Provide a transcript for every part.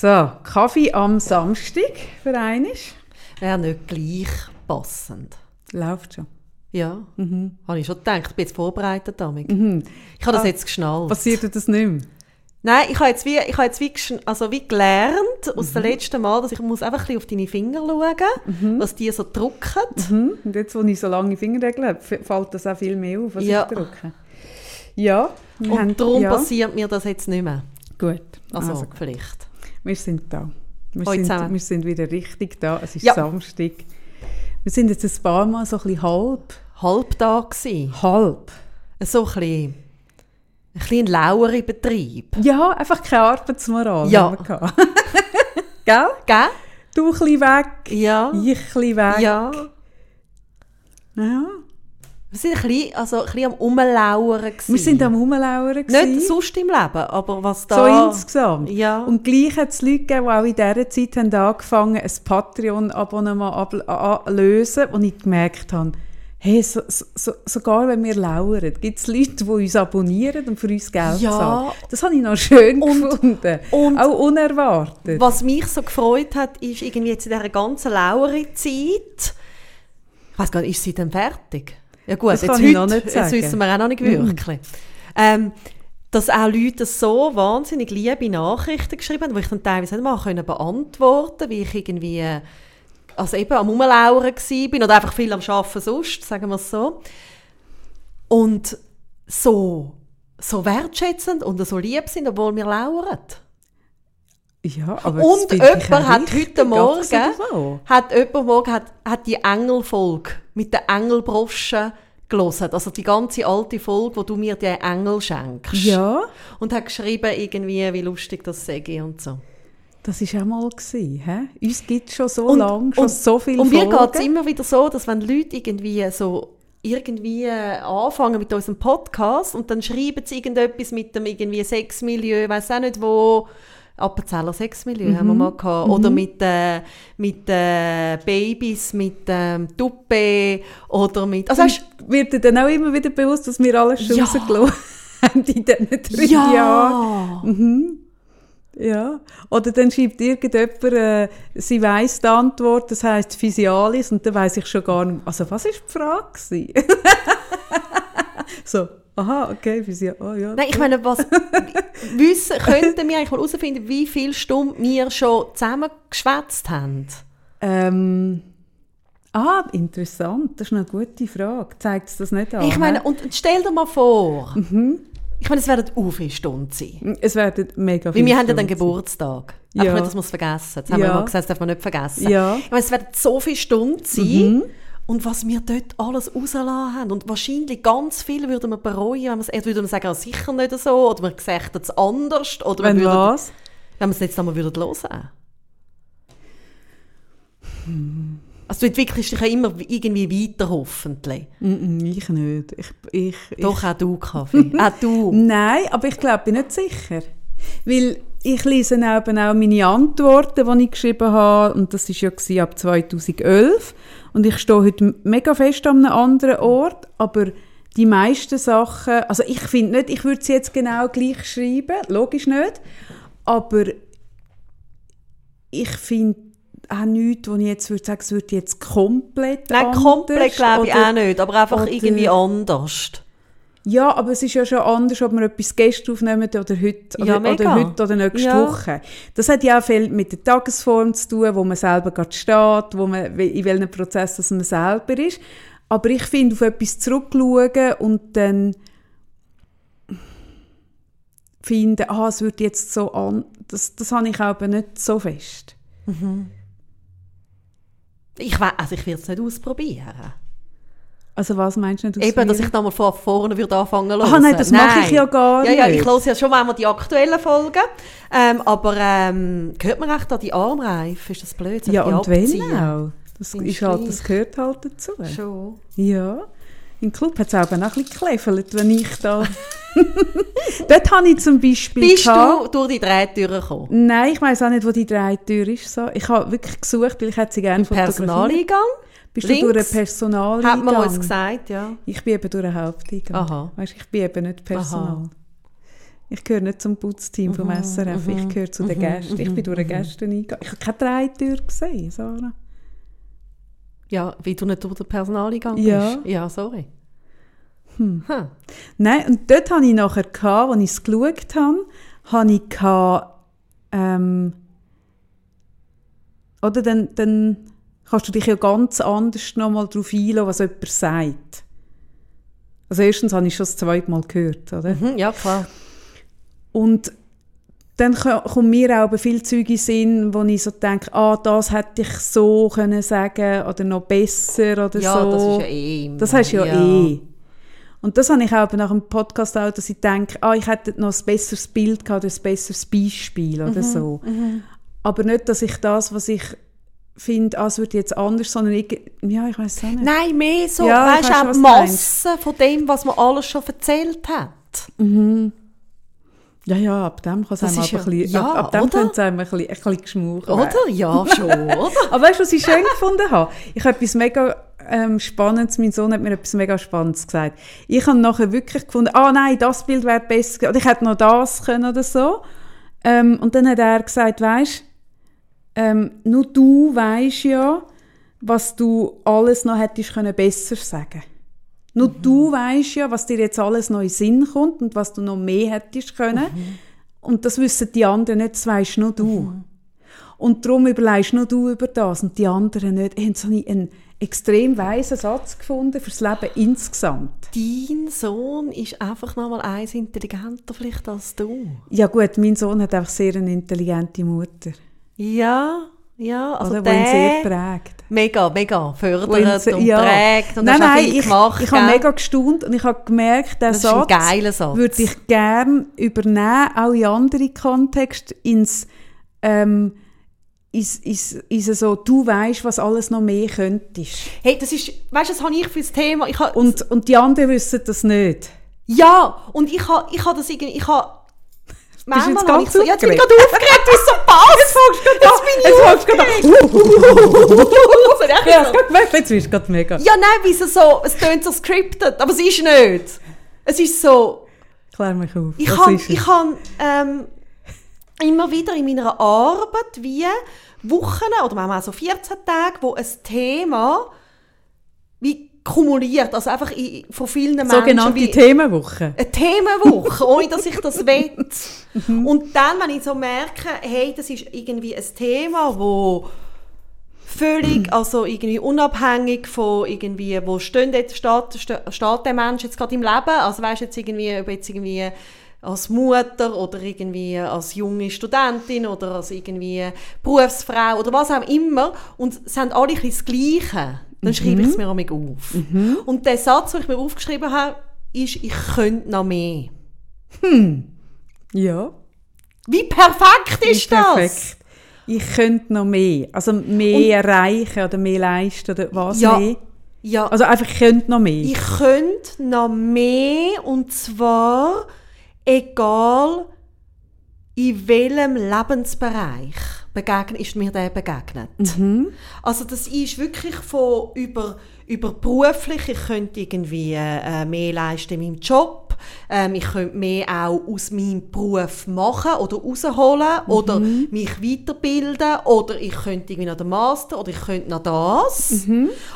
So, Kaffee am Samstag für einmal. Wäre nicht gleich passend. Läuft schon. Ja, habe ich schon gedacht. Ich bin jetzt vorbereitet damit. Ich habe das Ah, jetzt geschnallt. Passiert dir das nicht mehr? Nein, ich habe jetzt wie, ich habe jetzt wie, also wie gelernt aus dem letzten Mal, dass ich muss einfach ein bisschen auf deine Finger schauen, was die so drücken. Mhm. Und jetzt, wo ich so lange Fingernägel habe, fällt das auch viel mehr auf, was Ja. ich drücke. Ja. wir haben- Und darum ja. passiert mir das jetzt nicht mehr. Gut. Also, Also, vielleicht. Wir sind da. Wir sind, zusammen. wir sind wieder richtig da. Es ist Ja. Samstag. Wir sind jetzt ein paar Mal so ein bisschen halb. Halbtag gsi. Halb. So ein bisschen, ein bisschen lauere Betrieb. Ja, einfach keine Arbeitsmoral. Ja. Gell? Gell? Du ein bisschen weg, Ja. ich ein bisschen weg. Ja. ja. Wir sind ein bisschen, also ein bisschen am Umlauern. Wir sind am Rumlauern. Nicht sonst im Leben, aber was So da... insgesamt. Ja. Und gleich hat es Leute gegeben, die auch in dieser Zeit haben angefangen ein Patreon-Abonnement ab- anlösen, wo ich gemerkt habe, hey, so, so, so, sogar wenn wir lauern, gibt es Leute, die uns abonnieren und für uns Geld Ja. zahlen. Das habe ich noch schön gefunden. und- auch unerwartet. Was mich so gefreut hat, ist irgendwie jetzt in dieser ganzen Lauere-Zeit, ich weiß gar nicht, ist sie denn fertig? Ja gut, Das jetzt, kann heute, nicht jetzt wissen wir auch noch nicht wirklich. Ähm, dass auch Leute so wahnsinnig liebe Nachrichten geschrieben haben, die ich dann teilweise nicht mal können beantworten wie ich irgendwie äh, also eben am Umlauern war oder einfach viel am Arbeiten sonst, sagen wir es so. Und so, so wertschätzend und so lieb sind, obwohl wir lauern. Ja, aber Und jemand hat heute Morgen, so? hat jemand morgen hat, hat die Engelfolge mit der Engelbrosche gelesen. Also die ganze alte Folge, wo du mir die Engel schenkst. Ja, Und hat geschrieben, irgendwie, wie lustig das sei und so. das war auch mal. Gewesen, hä? Uns gibt es schon so Und- lange, schon und- so viele Und mir geht es immer wieder so, dass wenn Leute irgendwie so irgendwie äh, anfangen mit unserem Podcast und dann schreiben sie irgendetwas mit dem irgendwie Sexmilieu, weiß auch nicht wo, Appenzeller Sexmilieu haben wir mal gehabt, oder mit, äh, mit äh, Babys, mit ähm, Tuppe oder mit, also weißt, wird dir dann auch immer wieder bewusst, dass wir alles schon Ja. rausgelassen haben in diesen drei ja, Jahren. Ja. Oder dann schreibt irgendjemand, äh, sie weiss die Antwort, das heisst Physialis, und dann weiss ich schon gar nicht, also was war die Frage? so, aha, okay, Physialis, oh ja. Nein, ich meine, was wissen, könnten wir eigentlich mal herausfinden, wie viele Stunden wir schon zusammen geschwätzt haben? Ähm, ah, interessant, das ist eine gute Frage. Zeigt es das nicht an? Ich meine, und stell dir mal vor, ich meine, es werden auch viele Stunden sein. es werden mega Weil viele wir haben ja dann Stunden Geburtstag. Ja. Einfach nicht, dass wir es vergessen. Das haben wir Ja. immer gesagt, das darf man nicht vergessen. Ja. Ich meine, es werden so viele Stunden sein. Und was wir dort alles rausgelassen haben. Und wahrscheinlich ganz viel würden wir bereuen, wenn wir es, würden wir sagen, ah, sicher nicht so, oder wir gesagt es anders, oder Wenn wir würden, was? wenn wir es jetzt einmal würden hören. Also du entwickelst dich ja immer irgendwie weiter, hoffentlich. Mm, ich nicht. Ich, ich, Doch, auch du, Kaffee. auch du. Nein, aber ich glaube, bin nicht sicher. Weil ich lese eben auch meine Antworten, die ich geschrieben habe, und das war ja ab 2011. Und ich stehe heute mega fest an einem anderen Ort, aber die meisten Sachen, also ich finde nicht, ich würde sie jetzt genau gleich schreiben, logisch nicht, aber ich finde auch nichts, wo ich jetzt würde sagen, es würde jetzt komplett Nein, komplett glaube ich auch nicht, aber einfach irgendwie anders. Ja, aber es ist ja schon anders, ob wir etwas gestern aufnehmen oder heute oder, Ja, oder heute oder nächste Ja. Woche. Das hat ja auch viel mit der Tagesform zu tun, wo man selber gerade steht, wo man, in welchem Prozess dass man selber ist. Aber ich finde, auf etwas zurückschauen und dann finden, ah, es wird jetzt so an, das, das habe ich aber nicht so fest. Ich, we- also ich würde es nicht ausprobieren. Also was meinst du nicht Eben, dass ich nochmal von vorne würde anfangen zu Ah, nein, das mache ich ja gar ja, Ja, nicht. ich höre ja schon manchmal die aktuellen Folgen. Ähm, aber ähm, hört man echt da die Armreife? Ist das blöd? Ja, und wenn abziehen? auch. Das, ist halt, das gehört halt dazu. Schon. Ja, im Club hat es auch ein bisschen gekläffelt, wenn ich da... Dort habe ich zum Beispiel... Bist gehabt- du durch die Drehtüren gekommen? Nein, ich weiß auch nicht, wo die Drehtür ist. So. Ich habe wirklich gesucht, weil ich hätte sie gerne fotografiert. Personaleingang? Bist du durch einen links? Personaleingang? Hat man uns gesagt, ja. Ich bin eben durch einen Haupteingang. Aha. Weißt, ich bin eben nicht Personal. Ich gehöre nicht zum Putzteam vom SRF, ich gehöre zu den Gästen. Ich bin durch die Gäste eingegangen. Ich habe keine Drehtür gesehen, Sarah. Ja, wie du nicht durch den Personaleingang Ja. bist. Ja, sorry. Hm. Nein, und dort hatte ich nachher, gehabt, als ich es geschaut habe, habe ich gehabt, ähm, oder dann, dann kannst du dich ja ganz anders nochmal darauf einlassen, was jemand sagt. Also erstens habe ich schon das zweite Mal gehört, oder? Mhm, ja, klar. Und dann ko- kommt mir auch viel Zeug in Sinn, wo ich so denke, ah, das hätte ich so können sagen oder noch besser oder Ja, so. das ist ja eh immer. Das hast du ja, eh. Und das habe ich auch nach dem Podcast auch, dass ich denke, ah, ich hätte noch ein besseres Bild gehabt, oder ein besseres Beispiel Mhm, oder so. Aber nicht, dass ich das, was ich finde, ah, es wird jetzt anders, sondern ich, ja, ich weiß auch nicht. Nein, mehr so, Ja, weißt du, auch die du. Masse von dem, was man alles schon erzählt hat. Ja, ja, ab dem kann es einem ein bisschen, ja, ab, ab dem es einem ein bisschen, ein bisschen geschmaucht. Oder? Ja, schon, oder? Aber weißt du, was ich schön gefunden habe? Ich habe etwas mega ähm, Spannendes, mein Sohn hat mir etwas mega Spannendes gesagt. Ich habe nachher wirklich gefunden, ah nein, das Bild wäre besser gewesen. oder ich hätte noch das können oder so. Ähm, und dann hat er gesagt, weißt ähm, nur du weißt ja, was du alles noch hättest können besser sagen. Nur du weißt ja, was dir jetzt alles noch in den Sinn kommt und was du noch mehr hättest können. Und das wissen die anderen nicht, das weisst nur du. Und darum überlegst nur du über das und die anderen nicht. Ich habe so einen extrem weisen Satz gefunden fürs Leben insgesamt. Dein Sohn ist einfach noch mal eins intelligenter vielleicht als du. Ja gut, mein Sohn hat einfach sehr eine intelligente Mutter, Ja, ja, also oder, die ihn sehr der... prägt. Mega, mega fördert und prägt und nein, nein, viel ich, gemacht. ich habe mega gestaunt und ich habe gemerkt, der Das ist ein Satz, Satz. würde ich gerne übernehmen, auch in andere Kontexte, ins, ähm, ins, ins, ins so, du weißt, was alles noch mehr könntest. Hey, das ist, weißt du, das habe ich für das Thema. Ich habe, Und, und die anderen wissen das nicht. ja, und ich habe, ich habe das irgendwie, ich habe, Bist du jetzt ich ganz so, ja, jetzt bin ich aufgeregt? gerade aufgeregt, wie so passt. Jetzt bin ich Jetzt aufgeregt. Ja, hast du gemerkt, jetzt bist du gerade mega. Ja, nein, wie es so, es tönt so scripted, aber es ist nicht. Es ist so, Klär mich auf. ich habe ich han, ähm, immer wieder in meiner Arbeit wie Wochen oder manchmal so 14 Tage, wo ein Thema wie kumuliert, also einfach in, von vielen Menschen Sogenannte Themenwoche. eine Themenwoche, ohne dass ich das will. Und dann, wenn ich so merke, hey, das ist irgendwie ein Thema, wo völlig, also irgendwie unabhängig von irgendwie, wo steht, jetzt, steht, steht steht der Mensch jetzt gerade im Leben, also weißt jetzt irgendwie, ob jetzt irgendwie als Mutter oder irgendwie als junge Studentin oder als irgendwie Berufsfrau oder was auch immer und es haben alle ein bisschen das Gleiche, dann schreibe ich es mir auch auf. Und der Satz, den ich mir aufgeschrieben habe, ist, ich könnte noch mehr. Ja, Wie perfekt ist das? perfekt. Ich könnte noch mehr. Also mehr erreichen oder mehr leisten oder was Ja. mehr. Ja, Also einfach, ich könnte noch mehr. ich könnte noch mehr und zwar egal in welchem Lebensbereich begegnet, ist mir der begegnet. Also das ist wirklich von über, über beruflich, ich könnte irgendwie äh, mehr leisten in meinem Job, ähm, ich könnte mehr auch aus meinem Beruf machen oder rausholen oder mich weiterbilden oder ich könnte irgendwie noch den Master oder ich könnte noch das.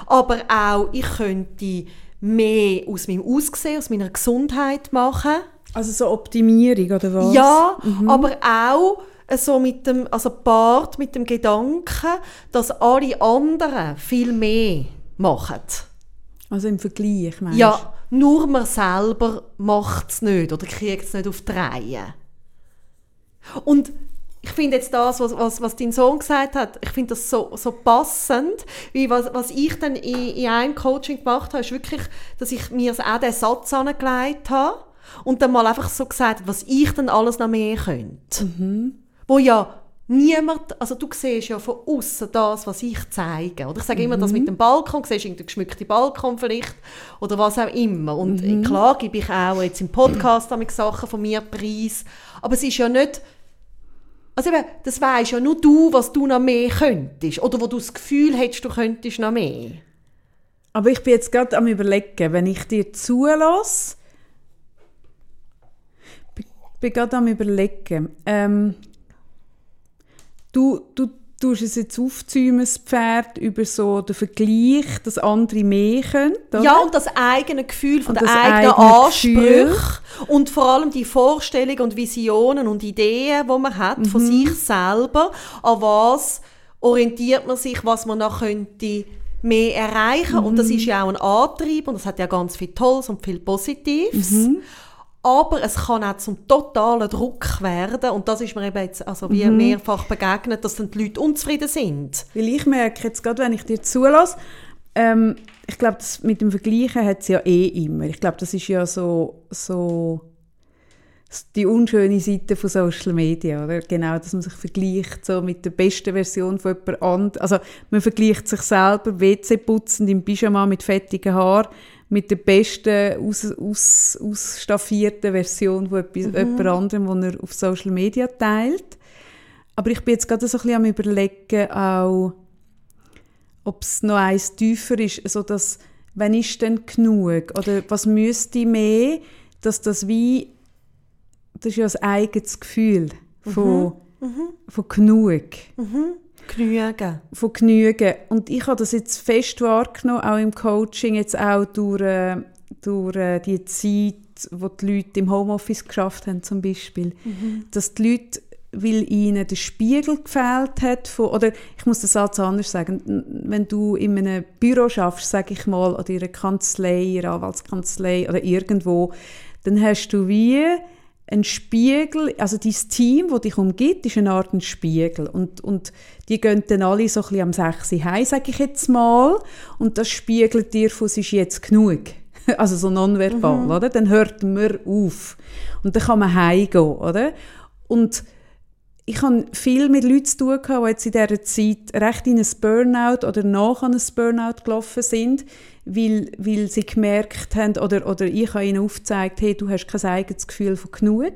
Aber auch ich könnte mehr aus meinem Aussehen, aus meiner Gesundheit machen. Also so Optimierung oder was? Ja, aber auch so mit dem, also paart mit dem Gedanken, dass alle anderen viel mehr machen. Also im Vergleich, meinst du? Ja, nur man selber macht es nicht oder kriegt es nicht auf die Reihe. Und ich finde jetzt das, was, was, was dein Sohn gesagt hat, ich finde das so, so passend, wie was, was ich dann in, in einem Coaching gemacht habe, ist wirklich, dass ich mir auch den Satz angelegt habe und dann mal einfach so gesagt habe, was ich dann alles noch mehr könnte. Wo ja niemand, also du siehst ja von außen das, was ich zeige. Oder ich sage immer, das mit dem Balkon, du siehst irgendeinen geschmückten Balkon vielleicht oder was auch immer. Und äh, klar gebe ich auch jetzt im Podcast damit Sachen von mir preis, aber es ist ja nicht also eben, das weisst ja nur du, was du noch mehr könntest. Oder wo du das Gefühl hättest, du könntest noch mehr. Aber ich bin jetzt gerade am überlegen, wenn ich dir zulasse, be bin gerade am überlegen. Ähm, du, du tust es jetzt aufzäumen, das Pferd, über so den Vergleich, dass andere mehr können. Oder? Ja, und das eigene Gefühl von Und den das eigenen. Ansprüchen und vor allem die Vorstellungen und Visionen und Ideen, die man hat Mhm. von sich selber, an was orientiert man sich, was man noch könnte mehr erreichen und Mhm. das ist ja auch ein Antrieb und das hat ja ganz viel Tolles und viel Positives. Mhm. Aber es kann auch zum totalen Druck werden und das ist mir eben jetzt also wie Mhm. mehrfach begegnet, dass dann die Leute unzufrieden sind. Weil ich merke jetzt gerade, wenn ich dir zulasse, ähm, ich glaube, das mit dem Vergleichen hat es ja eh immer. Ich glaube, das ist ja so, so die unschöne Seite von Social Media, oder? Genau, dass man sich vergleicht so mit der besten Version von jemand anderem. Also man vergleicht sich selber, WC putzend im Pyjama mit fettigen Haaren, mit der besten, aus, aus, ausstaffierten Version von etwas, jemand anderem, die er auf Social Media teilt. Aber ich bin jetzt gerade so ein bisschen am überlegen, auch, ob es noch eins tiefer ist, so dass, wenn ist denn genug? Oder was müsste mehr, dass das wie, das ist ja ein eigenes Gefühl von, von genug, Genügen. von Genügen. Und ich habe das jetzt fest wahrgenommen, auch im Coaching, jetzt auch durch, äh, durch äh, die Zeit, wo die Leute im Homeoffice geschafft haben zum Beispiel, dass die Leute weil ihnen der Spiegel gefehlt hat von, oder ich muss den Satz anders sagen, wenn du in einem Büro schaffst, sage ich mal, oder in einer Kanzlei, in einer Anwaltskanzlei oder irgendwo, dann hast du wie ein Spiegel, also dein Team, das dich umgibt, ist eine Art ein Spiegel und, und die gehen dann alle so ein bisschen am 6 Uhr heim, sage ich jetzt mal, und das spiegelt dir von, es ist jetzt genug. Also so nonverbal, oder? Dann hört man auf. Und dann kann man heimgehen, oder? Und ich habe viel mit Leuten zu tun, gehabt, die jetzt in dieser Zeit recht in ein Burnout oder nach an ein Burnout gelaufen sind, weil, weil sie gemerkt haben, oder, oder ich habe ihnen aufgezeigt, hey, du hast kein eigenes Gefühl von genug,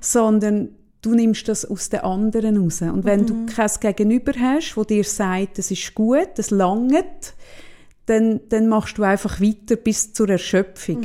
sondern du nimmst das aus den anderen raus. Und wenn du kein Gegenüber hast, wo dir sagt, das ist gut, das langt, dann, dann machst du einfach weiter bis zur Erschöpfung.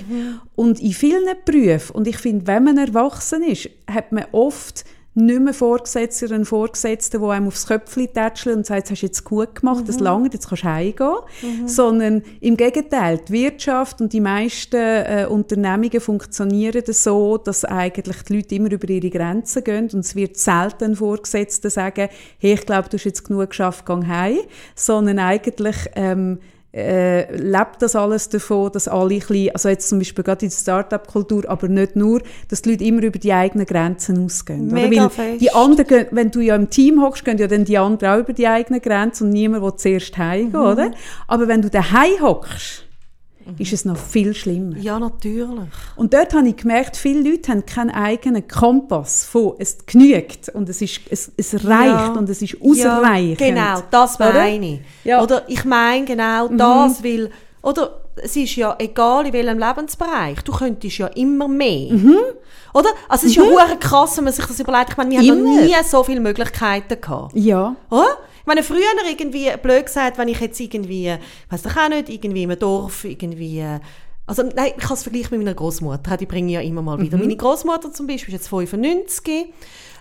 Und in vielen Berufen, und ich finde, wenn man erwachsen ist, hat man oft nicht mehr Vorgesetzte oder einen Vorgesetzten, der einem aufs Köpfchen tätschelt und sagt, das hast du jetzt gut gemacht, das lange, jetzt kannst du heimgehen. Sondern im Gegenteil, die Wirtschaft und die meisten äh, Unternehmungen funktionieren so, dass eigentlich die Leute immer über ihre Grenzen gehen und es wird selten Vorgesetzte sagen, hey, ich glaube, du hast jetzt genug geschafft, geh heim, sondern eigentlich ähm, äh, lebt das alles davon, dass alle ein bisschen, also jetzt zum Beispiel gerade in der Start-up-Kultur, aber nicht nur, dass die Leute immer über die eigenen Grenzen ausgehen. oder? Mega Weil fest. die anderen, wenn du ja im Team hockst, gehen ja dann die anderen auch über die eigenen Grenzen und niemand will zuerst heimgehen, Mhm. oder? Aber wenn du daheim hockst, ist es noch viel schlimmer. Ja, natürlich. Und dort habe ich gemerkt, viele Leute haben keinen eigenen Kompass von es genügt und es, ist, es, es reicht Ja. und es ist ausreichend. Ja, genau, das meine ich. Ja. Mhm. Oder ich meine genau das, weil, oder es ist ja egal in welchem Lebensbereich, du könntest ja immer mehr. Mhm. Oder? Also es ist ja hure krass, wenn man sich das überlegt. Ich meine, wir haben noch Immer. nie so viele Möglichkeiten gehabt. Ja. Oder? Meine, früher irgendwie, blöd gesagt, wenn ich jetzt irgendwie, weiss doch auch nicht, irgendwie in einem Dorf, irgendwie, also nein, ich kann es vergleichen mit meiner Großmutter, die bringe ich ja immer mal wieder. Meine Großmutter zum Beispiel ist jetzt 95,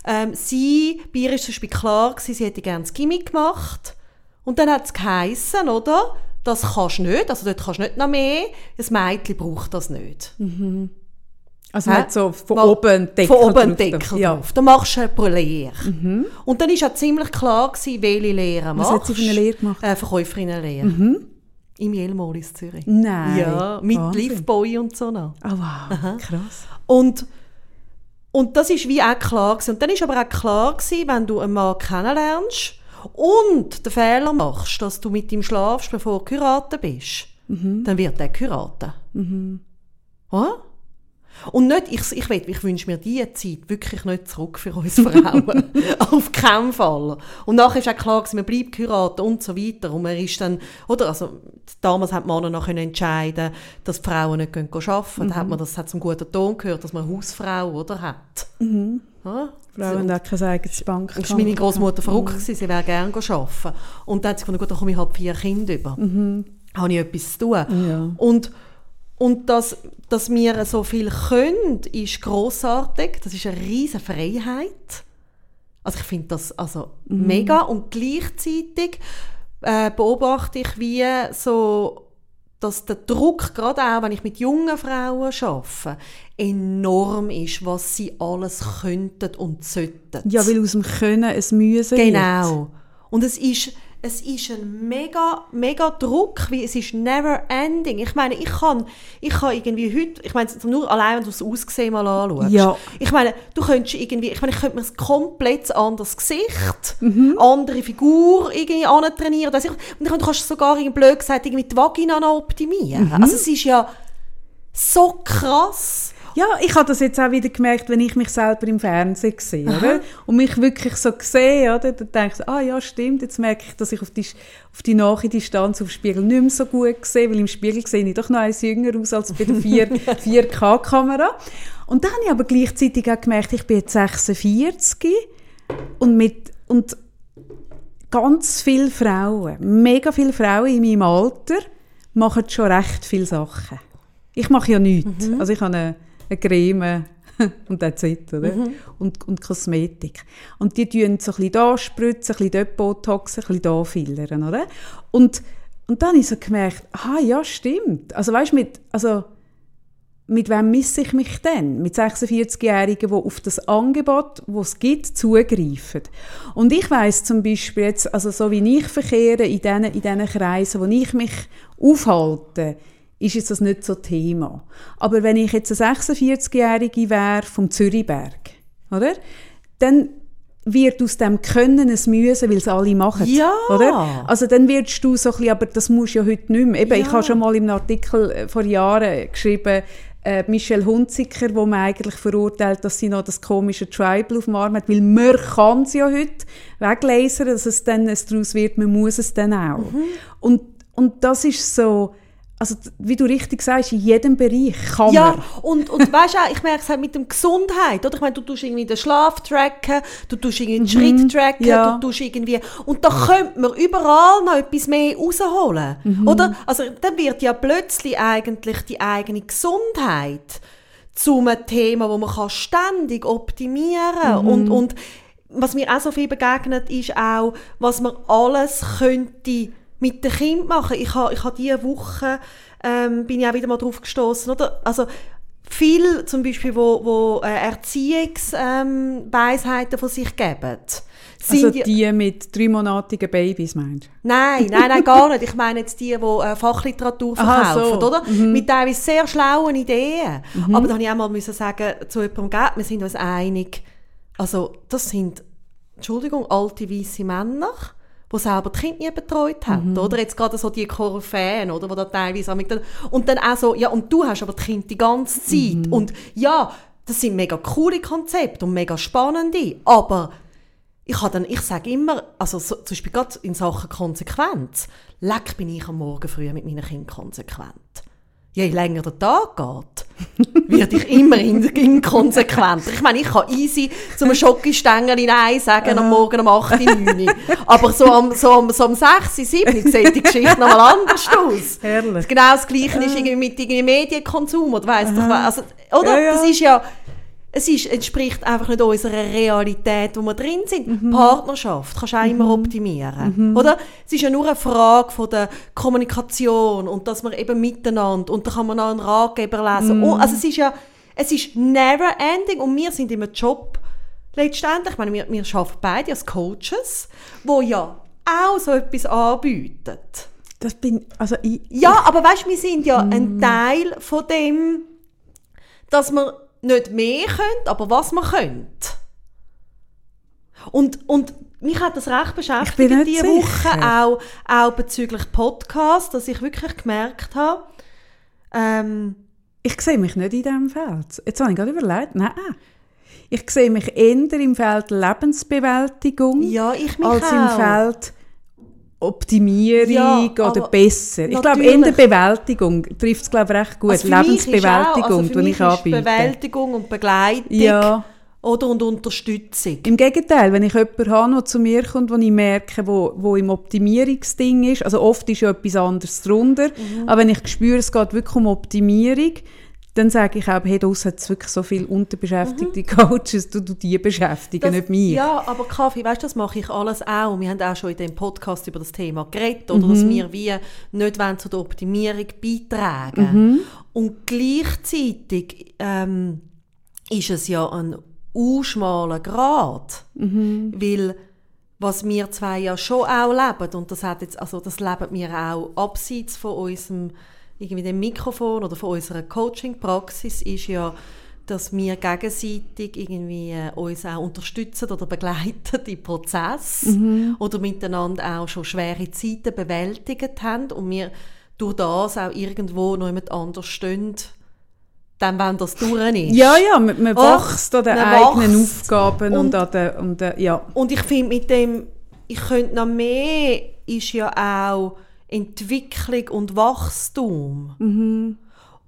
ähm, sie, bei ihr ist zum Beispiel klar gewesen, sie hätte gerne das Gimmick gemacht. Und dann hat es geheissen, oder, das kannst du nicht, also dort kannst du nicht noch mehr, ein Mädchen braucht das nicht. Also nicht so von Mal- oben einen Deckel Von oben. Deckel Ja. Dann machst du eine pro Lehre. Und dann war ja ziemlich klar, gewesen, welche Lehre Was machst. hat sie für eine Lehre gemacht? Äh, Verkäuferinnenlehre. Im Jelmol in Zürich. Nein. Ja, mit Wahnsinn. Liveboy und so noch. Oh, wow, krass. Und, und das ist wie auch klar gewesen. Und dann ist aber auch klar gewesen, wenn du einen Mann kennenlernst und den Fehler machst, dass du mit ihm schlafst, bevor du geheiratet bist, dann wird er geheiratet. Oder? Und nicht, ich, ich, will, ich wünsche mir diese Zeit wirklich nicht zurück für uns Frauen. Auf keinen Fall. Und nachher ist auch klar, gewesen, man bleibt geheiratet und so weiter. Und man ist dann, oder, also, damals hat man noch können entscheiden dass die Frauen nicht gehen arbeiten. Da hat man, das hat zum guten Ton gehört, dass man eine Hausfrau, oder, hat. Ja? Frauen haben kein eigenes Und Bankkonto. ist meine Großmutter verrückt gewesen, sie wäre gerne arbeiten. Und dann hat sie gedacht, gut, dann komme ich halt vier Kinder über. Habe ich etwas zu tun. Ja. Und, Und dass, dass wir so viel können, ist großartig. Das ist eine riesige Freiheit. Also ich finde das also Mhm. mega. Und gleichzeitig äh, beobachte ich, wie so dass der Druck, gerade auch wenn ich mit jungen Frauen arbeite, enorm ist, was sie alles könnten und sollten. Ja, weil aus dem Können ein Müssen Genau. Und es ist, es ist ein mega, mega Druck, wie es ist never ending. Ich meine, ich kann, ich kann irgendwie heute, ich meine, nur allein, wenn du das Aussehen mal anschaust. Ja. Ich meine, du könntest irgendwie, ich meine, ich könnte mir ein komplett anderes Gesicht, andere Figur irgendwie antrainieren. Und ich, und du kannst sogar, irgendwie blöd gesagt, irgendwie die Vagina noch optimieren. Also es ist ja so krass. Ja, ich habe das jetzt auch wieder gemerkt, wenn ich mich selber im Fernsehen sehe, oder? Und mich wirklich so sehe, oder? Dann denke ich, ah ja, stimmt, jetzt merke ich, dass ich auf die, auf die nahe Distanz auf dem Spiegel nicht mehr so gut sehe, weil im Spiegel sehe ich doch noch eins jünger aus als bei der 4, 4K-Kamera. Und dann habe ich aber gleichzeitig auch gemerkt, ich bin jetzt 46 und mit, und ganz viele Frauen, mega viele Frauen in meinem Alter, machen schon recht viele Sachen. Ich mache ja nichts. Also ich habe eine, eine Creme und that's it, oder? Und, und Kosmetik. Und die tun so ein bisschen da spritzen, ein bisschen dort Botox, ein bisschen da fillern, oder? Und, und dann habe ich so gemerkt, ah ja, stimmt. Also weißt, mit, also mit wem misse ich mich denn? Mit 46-Jährigen, die auf das Angebot, das es gibt, zugreifen. Und ich weiß zum Beispiel jetzt, also so wie ich verkehre in diesen, in Kreisen, wo ich mich aufhalte, ist jetzt das nicht so Thema. Aber wenn ich jetzt eine 46-Jährige wäre vom Zürichberg, oder? Dann wird aus dem Können ein Müssen, weil es alle machen. Ja. Oder? Also dann wirst du so ein bisschen, aber das musst du ja heute nicht mehr. Eben, Ich Ja. habe schon mal im Artikel äh, vor Jahren geschrieben, äh, Michelle Hunziker, wo man eigentlich verurteilt, dass sie noch das komische Tribal auf dem Arm hat, weil man kann es ja heute weglasern, dass es dann es daraus wird, man muss es dann auch. Mhm. Und, und das ist so, also wie du richtig sagst, in jedem Bereich kann Ja, man. und, und weißt du, auch, ich merke es halt mit der Gesundheit, oder? Ich meine, du tust irgendwie den Schlaf tracken, du tust irgendwie den Schritt tracken, Mhm. ja. du tust irgendwie, und da könnte man überall noch etwas mehr rausholen, Mhm. oder? Also, dann wird ja plötzlich eigentlich die eigene Gesundheit zu einem Thema, wo man kann ständig optimieren Mhm. und, und was mir auch so viel begegnet, ist auch, was man alles könnte mit dem Kind machen. Ich habe ich ha diese Woche ähm, bin ich auch wieder mal drauf gestoßen, oder? Also viel zum Beispiel, wo, wo äh, Erziehungsweisheiten ähm, von sich geben. Also sind ja- die mit dreimonatigen Babys, meinst du? Nein, nein, nein, gar nicht. Ich meine jetzt die, die äh, Fachliteratur verkaufen, so. oder? Mit teilweise sehr schlauen Ideen. Aber da habe ich auch mal müssen sagen zu jemandem, «Gell, wir sind uns einig, also das sind, Entschuldigung, alte weiße Männer, die selber die Kinder nie betreut haben, oder? Jetzt gerade so die Koryphäen, oder? Wo da teilweise und dann auch so, ja, und du hast aber die Kinder die ganze Zeit. Und ja, das sind mega coole Konzepte und mega spannende, aber ich, habe dann, ich sage immer, also so, zum Beispiel gerade in Sachen Konsequenz, leck bin ich am Morgen früh mit meinen Kindern konsequent. Je länger der Tag geht, werde ich immer in- inkonsequenter. Ich meine, ich kann easy zu einem Schokostängel Nein sagen am Morgen um 8, 9. Aber so am, so am, so am 6, 7 sieht die Geschichte noch mal anders aus. Herrlich. Genau das Gleiche ist irgendwie mit irgendwie Medienkonsum oder weiss doch was. Also, oder? Ja, ja. Das ist ja, es ist, entspricht einfach nicht unserer Realität, wo wir drin sind. Mhm. Partnerschaft kannst du auch immer optimieren. Oder? Es ist ja nur eine Frage von der Kommunikation und dass man eben miteinander und da kann man noch einen Ratgeber lesen. Mhm. Oh, also es ist ja, es ist never ending und wir sind im Job letztendlich, ich meine, wir, wir arbeiten beide als Coaches, wo ja auch so etwas anbieten. Das bin, also ich, Ja, aber weißt du, wir sind ja ein Teil von dem, dass wir nicht mehr können, aber was wir können. Und, und mich hat das recht beschäftigt diese. Woche, auch, auch bezüglich Podcast, dass ich wirklich gemerkt habe, ähm, Ich sehe mich nicht in diesem Feld. Jetzt habe ich gerade überlegt, nein. Ich sehe mich eher im Feld Lebensbewältigung ja, als auch. im Feld Optimierung Ja, oder besser. Ich glaube, eher natürlich. Bewältigung trifft es glaube recht gut. Also Lebensbewältigung, also die ich anbiete. Bewältigung und Begleitung Ja. oder und Unterstützung. Im Gegenteil, wenn ich jemanden habe, der zu mir kommt, wo ich merke, wo, wo im Optimierungsding ist, also oft ist ja etwas anderes drunter, Mhm. aber wenn ich spüre, es geht wirklich um Optimierung, dann sage ich auch, hey, da hat es wirklich so viele unterbeschäftigte Coaches, du, du die beschäftigen, Mhm. Das- nicht mich. Ja, aber Kaffee, weißt du, das mache ich alles auch. Wir haben auch schon in dem Podcast über das Thema geredet, oder Mhm. dass wir wie nicht wollen zu der Optimierung beitragen. Mhm. Und gleichzeitig ähm, ist es ja ein schmaler Grad, Mhm. weil was wir zwei ja schon auch leben und das hat jetzt also das leben wir auch abseits von unserem irgendwie dem Mikrofon oder von unserer Coaching-Praxis ist ja, dass wir gegenseitig irgendwie äh, uns auch unterstützen oder begleiten im Prozess oder miteinander auch schon schwere Zeiten bewältigt haben und wir durch das auch irgendwo noch jemand anders stehen, dann wenn das durch ist. Ja, ja, man, man Oh, wächst an den eigenen wächst. Aufgaben und, Und- an den, und ja. Und ich finde mit dem, ich könnte noch mehr, ist ja auch Entwicklung und Wachstum.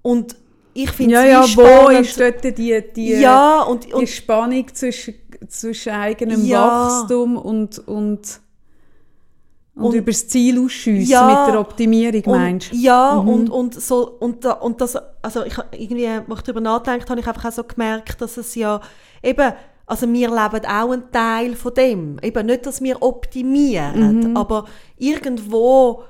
Und ich finde Mhm. Ja, ja, wo ist dort die, die, ja, und, die und Spannung zwischen, zwischen eigenem Ja. Wachstum und, und, und, Und- über das Ziel ausschiessen Ja. mit der Optimierung, meinst du? Ja, und, und, so, und, und das, also ich, irgendwie, als ich darüber nachdenkt habe ich einfach auch so gemerkt, dass es ja eben, also wir leben auch einen Teil von dem. Eben nicht, dass wir optimieren, aber irgendwo,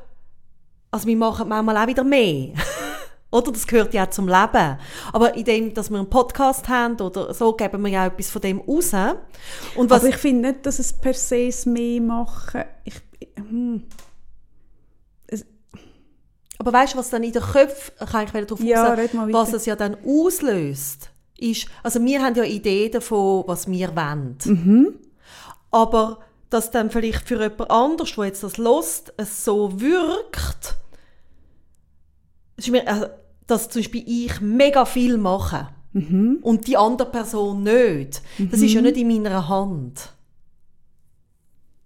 also wir machen manchmal auch wieder mehr. Oder? Das gehört ja auch zum Leben. Aber in dem, dass wir einen Podcast haben oder so, geben wir ja auch etwas von dem raus. Und was, Aber ich finde nicht, dass es per se das mehr machen. Ich, hm. Aber weißt du, was dann in den Köpfen, kann ich wieder darauf Ja, raus, was es ja dann auslöst, ist, also wir haben ja Ideen davon, was wir wollen. Mhm. Aber dass dann vielleicht für jemand anders, der jetzt das lost, es so wirkt, es mir, also, dass zum Beispiel ich mega viel mache Mhm. und die andere Person nicht. Das ist ja nicht in meiner Hand.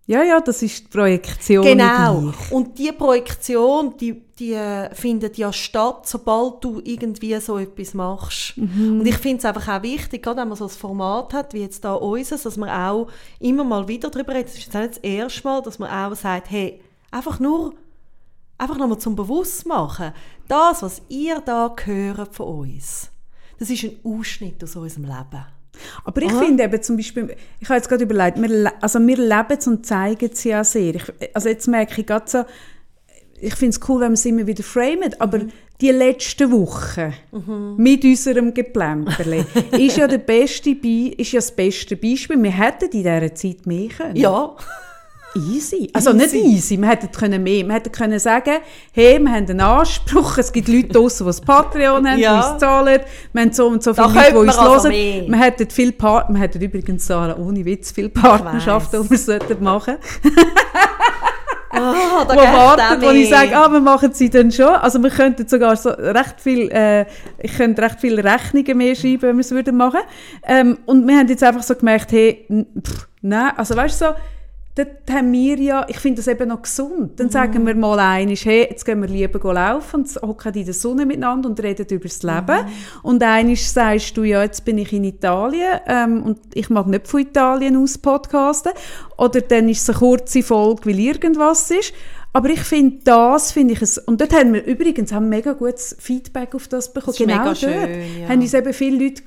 Ja, ja, das ist die Projektion. Genau. Und die Projektion, die, die äh, findet ja statt, sobald du irgendwie so etwas machst. Und ich finde es einfach auch wichtig, gerade wenn man so ein Format hat, wie jetzt da unseres, dass man auch immer mal wieder darüber redet. Das ist jetzt nicht das erste Mal, dass man auch sagt, hey, einfach nur, einfach nochmal zum Bewusstmachen. Das, was ihr da hört von uns, das ist ein Ausschnitt aus unserem Leben. Aber ich Aha. finde eben zum Beispiel, ich habe jetzt gerade überlegt, wir, also wir leben es und zeigen es ja sehr. Ich, also jetzt merke ich gerade so, ich finde es cool, wenn wir es immer wieder framen, aber Mhm. die letzten Wochen mit unserem Geplänkerle ist ja der beste Be ist ja das beste Beispiel. Wir hätten in dieser Zeit mehr können. Ja. Easy. Also nicht easy. Wir hätten können mehr. Wir hätten können sagen, hey, wir haben einen Anspruch. Es gibt Leute draussen, die das Patreon haben, Ja. die uns zahlen. Wir haben so und so Da viele Leute, die uns man also hören. wir hätten viel Part wir hätten übrigens Sarah, ohne Witz viele Partnerschaften, die wir sollten machen Ah, da wo warten, wo ich sage, ah, wir machen sie dann schon. Also wir könnten sogar so recht viel, äh, ich könnte recht viele Rechnungen mehr schreiben, wenn wir es würden machen. Ähm, und wir haben jetzt einfach so gemerkt, hey, pff, nein, also weißt du so, dort haben wir ja, ich finde das eben noch gesund. Mhm. Dann sagen wir mal einmal, hey, jetzt gehen wir lieber laufen und hocken in der Sonne miteinander und reden über das Leben. Mhm. Und einmal sagst du, ja, jetzt bin ich in Italien ähm, und ich mag nicht von Italien aus podcasten. Oder dann ist es eine kurze Folge, weil irgendwas ist. Aber ich finde das, finde ich es, und dort haben wir übrigens haben mega gutes Feedback auf das bekommen. Das ist mega dort schön, ja. haben uns eben viele Leute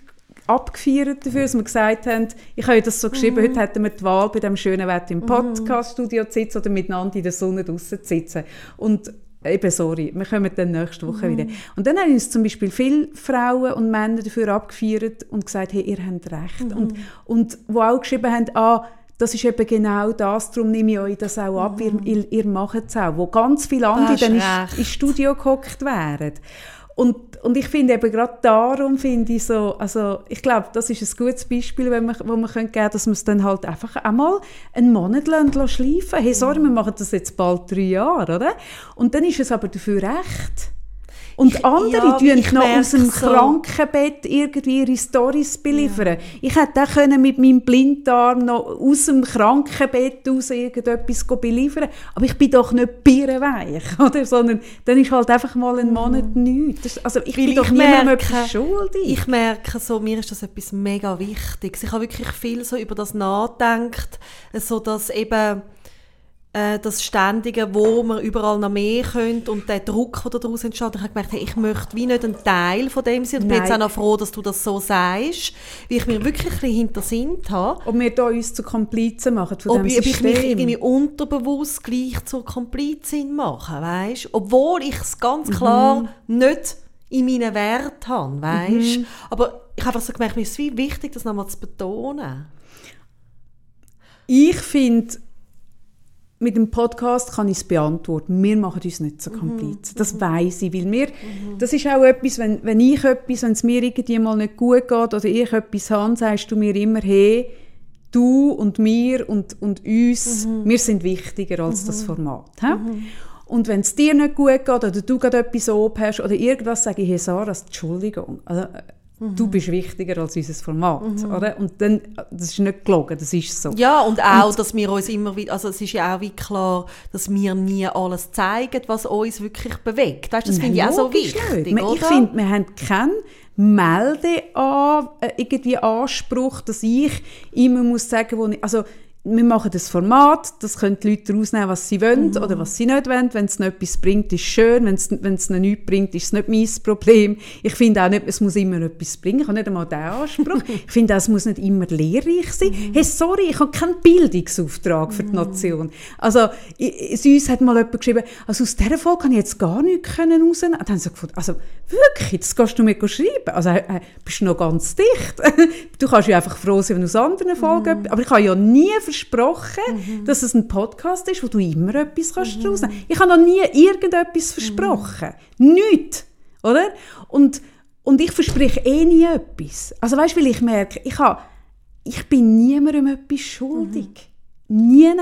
abgefeiert dafür, dass wir gesagt haben, ich habe das so geschrieben, Mhm. heute hätten wir die Wahl, bei dem schönen Wetter im Podcaststudio zu sitzen oder miteinander in der Sonne draußen zu sitzen. Und eben, sorry, wir kommen dann nächste Woche Mhm. wieder. Und dann haben uns zum Beispiel viele Frauen und Männer dafür abgefeiert und gesagt, hey, ihr habt recht. Mhm. Und, und wo auch geschrieben haben, ah, das ist eben genau das, darum nehme ich euch das auch ab, ihr, ihr, ihr macht es auch. Wo ganz viele andere dann ins Studio gehockt wären. Und, und ich finde eben gerade darum, finde ich so, also ich glaube, das ist ein gutes Beispiel, wenn man, wo man geben könnte, dass man es dann halt einfach einmal einen Monat schleifen Hey, sorry, wir machen das jetzt bald drei Jahre, oder? Und dann ist es aber dafür recht. Und andere ja, tun noch aus dem so. Krankenbett irgendwie ihre Stories beliefern. Ich hätte auch können mit meinem Blindarm noch aus dem Krankenbett aus irgendetwas beliefern Aber ich bin doch nicht birrenweich, oder? Sondern dann ist halt einfach mal ein Monat nichts. Das- Also ich Weil bin doch niemandem etwas schuldig. Ich merke so, mir ist das etwas mega Wichtiges. Ich habe wirklich viel so über das nachgedacht, so dass eben äh, das Ständige, wo man überall noch mehr könnte und der Druck, der daraus entsteht. Ich habe gemerkt, hey, ich möchte wie nicht ein Teil von dem sein. Und ich bin jetzt auch noch froh, dass du das so sagst, weil ich mir wirklich ein bisschen hinter Sinn habe. Ob wir da uns zu Komplizen machen von Ob, ich- ob ich mich irgendwie unterbewusst gleich zur Komplizin mache, weißt? Obwohl ich es ganz klar nicht in meinen Wert habe, weißt? Aber ich habe einfach so gemerkt, mir ist es wie wichtig, das nochmal zu betonen. Ich finde, mit dem Podcast kann ich es beantworten. Wir machen uns nicht so Komplizen. Das weiß ich, weil wir, das ist auch etwas, wenn, wenn ich etwas, wenn es mir irgendwie mal nicht gut geht oder ich etwas habe, sagst du mir immer, hey, du und mir und, und uns, wir sind wichtiger als das Format. hä? Und wenn es dir nicht gut geht oder du gerade etwas oben hast oder irgendwas, sage ich, hey Sarah, Entschuldigung, also, äh, du bist wichtiger als unser Format. Oder? Und dann, das ist nicht gelogen, das ist so. Ja, und auch, dass wir uns immer wieder, also es ist ja auch wie klar, dass wir nie alles zeigen, was uns wirklich bewegt. Weißt, das finde ich auch so wichtig, nicht. oder? Ich finde, wir haben keinen Meldean, äh, irgendwie Anspruch, dass ich immer muss sagen, wo ich, also wir machen das Format, das können die Leute rausnehmen, was sie wollen Mhm. oder was sie nicht wollen. Wenn es etwas bringt, ist schön. Wenn es, noch nichts bringt, ist es nicht mein Problem. Ich finde auch nicht, es muss immer etwas bringen. Ich habe nicht einmal diesen Anspruch. ich finde auch, es muss nicht immer lehrreich sein. Mhm. Hey, sorry, ich habe keinen Bildungsauftrag für die Nation. Also, i- i- uns hat mal jemand geschrieben, also aus dieser Folge kann ich jetzt gar nichts können rausnehmen. Und dann haben sie gefunden, also wirklich, das kannst du mir schreiben. Also, äh, äh, bist du noch ganz dicht. du kannst ja einfach froh sein, wenn du aus anderen Folgen, Mhm. aber ich habe ja nie versprochen, dass es ein Podcast ist, wo du immer etwas kannst Mhm. rausnehmen. Ich habe noch nie irgendetwas versprochen. Nichts. Oder? Und, und ich verspreche eh nie etwas. Also weißt du, weil ich merke, ich, habe, ich bin niemandem etwas schuldig. Nie.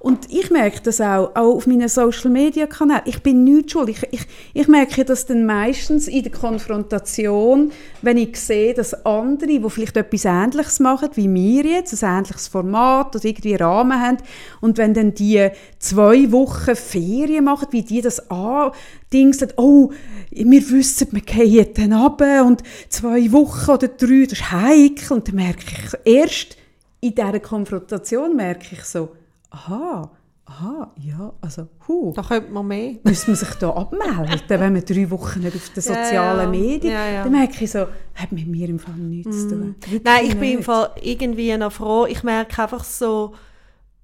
Und ich merke das auch, auch auf meinen Social Media Kanälen. Ich bin nicht schuldig. Ich, ich, ich merke das dann meistens in der Konfrontation, wenn ich sehe, dass andere, die vielleicht etwas Ähnliches machen wie wir jetzt, ein ähnliches Format oder irgendwie Rahmen haben, und wenn dann die zwei Wochen Ferien machen, wie die das andingsen, oh, wir wissen, wir gehen dann runter und zwei Wochen oder drei, das ist heikel. Und dann merke ich erst, in dieser Konfrontation merke ich so, aha, aha, ja, also, hu, Da könnte man mehr. müssen wir sich da abmelden, wenn wir drei Wochen nicht auf den Ja, sozialen ja. Medien, Ja, ja. dann merke ich so, hat mit mir im Fall nichts zu tun. Wirklich Nein, ich bin im nicht. Fall irgendwie noch froh. Ich merke einfach so,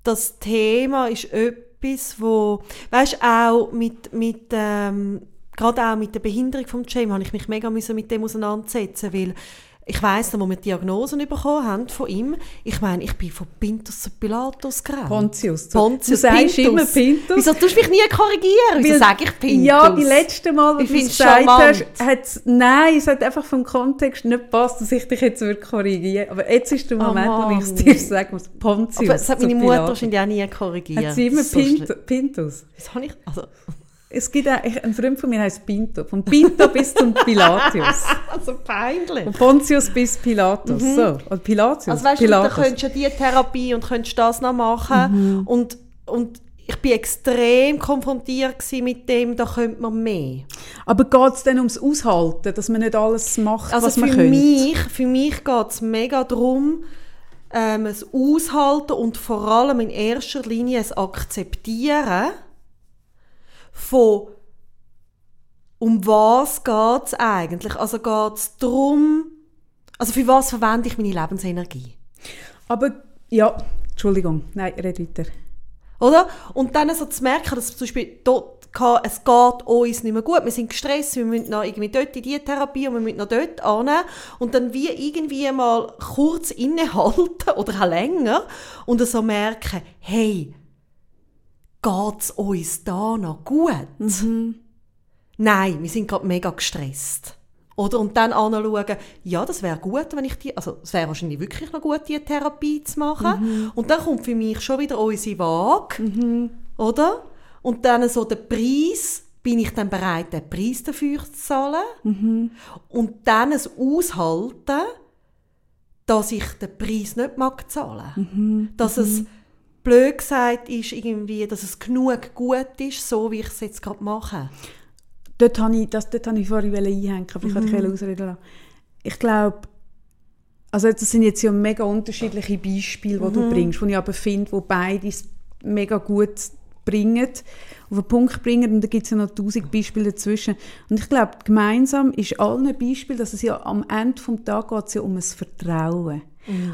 das Thema ist etwas, wo, weißt auch mit, mit ähm, gerade auch mit der Behinderung vom Jam, habe ich mich mega müssen mit dem auseinandersetzen, weil ich weiss, noch, wo wir Diagnosen bekommen haben von ihm, ich meine, ich bin von Pintus zu Pilatus gerannt. Pontius. Pontius, du sagst Pintus. immer Pintus. Wieso tust du mich nie korrigieren? Wieso sage ich Pintus? Ja, die letzte Mal, wo Ich du gesagt hast, hat's, nein, es hat einfach vom Kontext nicht gepasst, dass ich dich jetzt würde korrigieren Aber jetzt ist der Oh Moment, wo ich es dir sagen muss. Pontius. Aber das hat meine Mutter wahrscheinlich auch nie korrigiert. Hat sie immer So Pintus. Was habe ich? Also, Es gibt ein Freund von mir heißt Pinto. Von Pinto bis zum Pilatius. also peinlich. Von Pontius bis Pilatus. So. Und Pilatius. Mhm. Also weißt du, da Pilatus. könntest du ja die Therapie und könntest das noch machen. Mhm. Und, und ich bin extrem konfrontiert mit dem, da könnte man mehr. Aber geht es dann ums Aushalten, dass man nicht alles macht, Also was für man könnte? mich, für mich geht es mega darum, ähm, es aushalten und vor allem in erster Linie es akzeptieren von um was geht es eigentlich? Also geht es darum, also für was verwende ich meine Lebensenergie? Aber, ja, Entschuldigung, nein, red weiter. Oder? Und dann so zu merken, dass zum Beispiel dort kann, es geht uns nicht mehr gut, wir sind gestresst, wir müssen noch irgendwie dort in diese Therapie und wir müssen noch dort an und dann wie irgendwie mal kurz innehalten oder auch länger und so merken, hey, geht's uns da noch gut? Nein, wir sind gerade mega gestresst. Oder? Und dann anschauen, ja, das wäre gut, wenn ich die, also es wäre wahrscheinlich wirklich noch gut, die Therapie zu machen. Und dann kommt für mich schon wieder unsere Waage, oder? Und dann so der Preis bin ich dann bereit, den Preis dafür zu zahlen Mhm. und dann es aushalten, dass ich den Preis nicht mag zahlen. Mhm. Dass es blöd gesagt ist, irgendwie, dass es genug gut ist, so wie ich es jetzt gerade mache. Dort habe ich, das, dort habe ich vorhin einhängen, aber ich wollte dich ausreden lassen. Ich glaube, also das sind jetzt ja mega unterschiedliche Beispiele, die du bringst, die ich aber finde, wo beides mega gut bringen, auf den Punkt bringen und da gibt es ja noch tausend Beispiele dazwischen. Und ich glaube, gemeinsam ist allen Beispiel, dass es ja am Ende des Tages geht es ja um ein Vertrauen.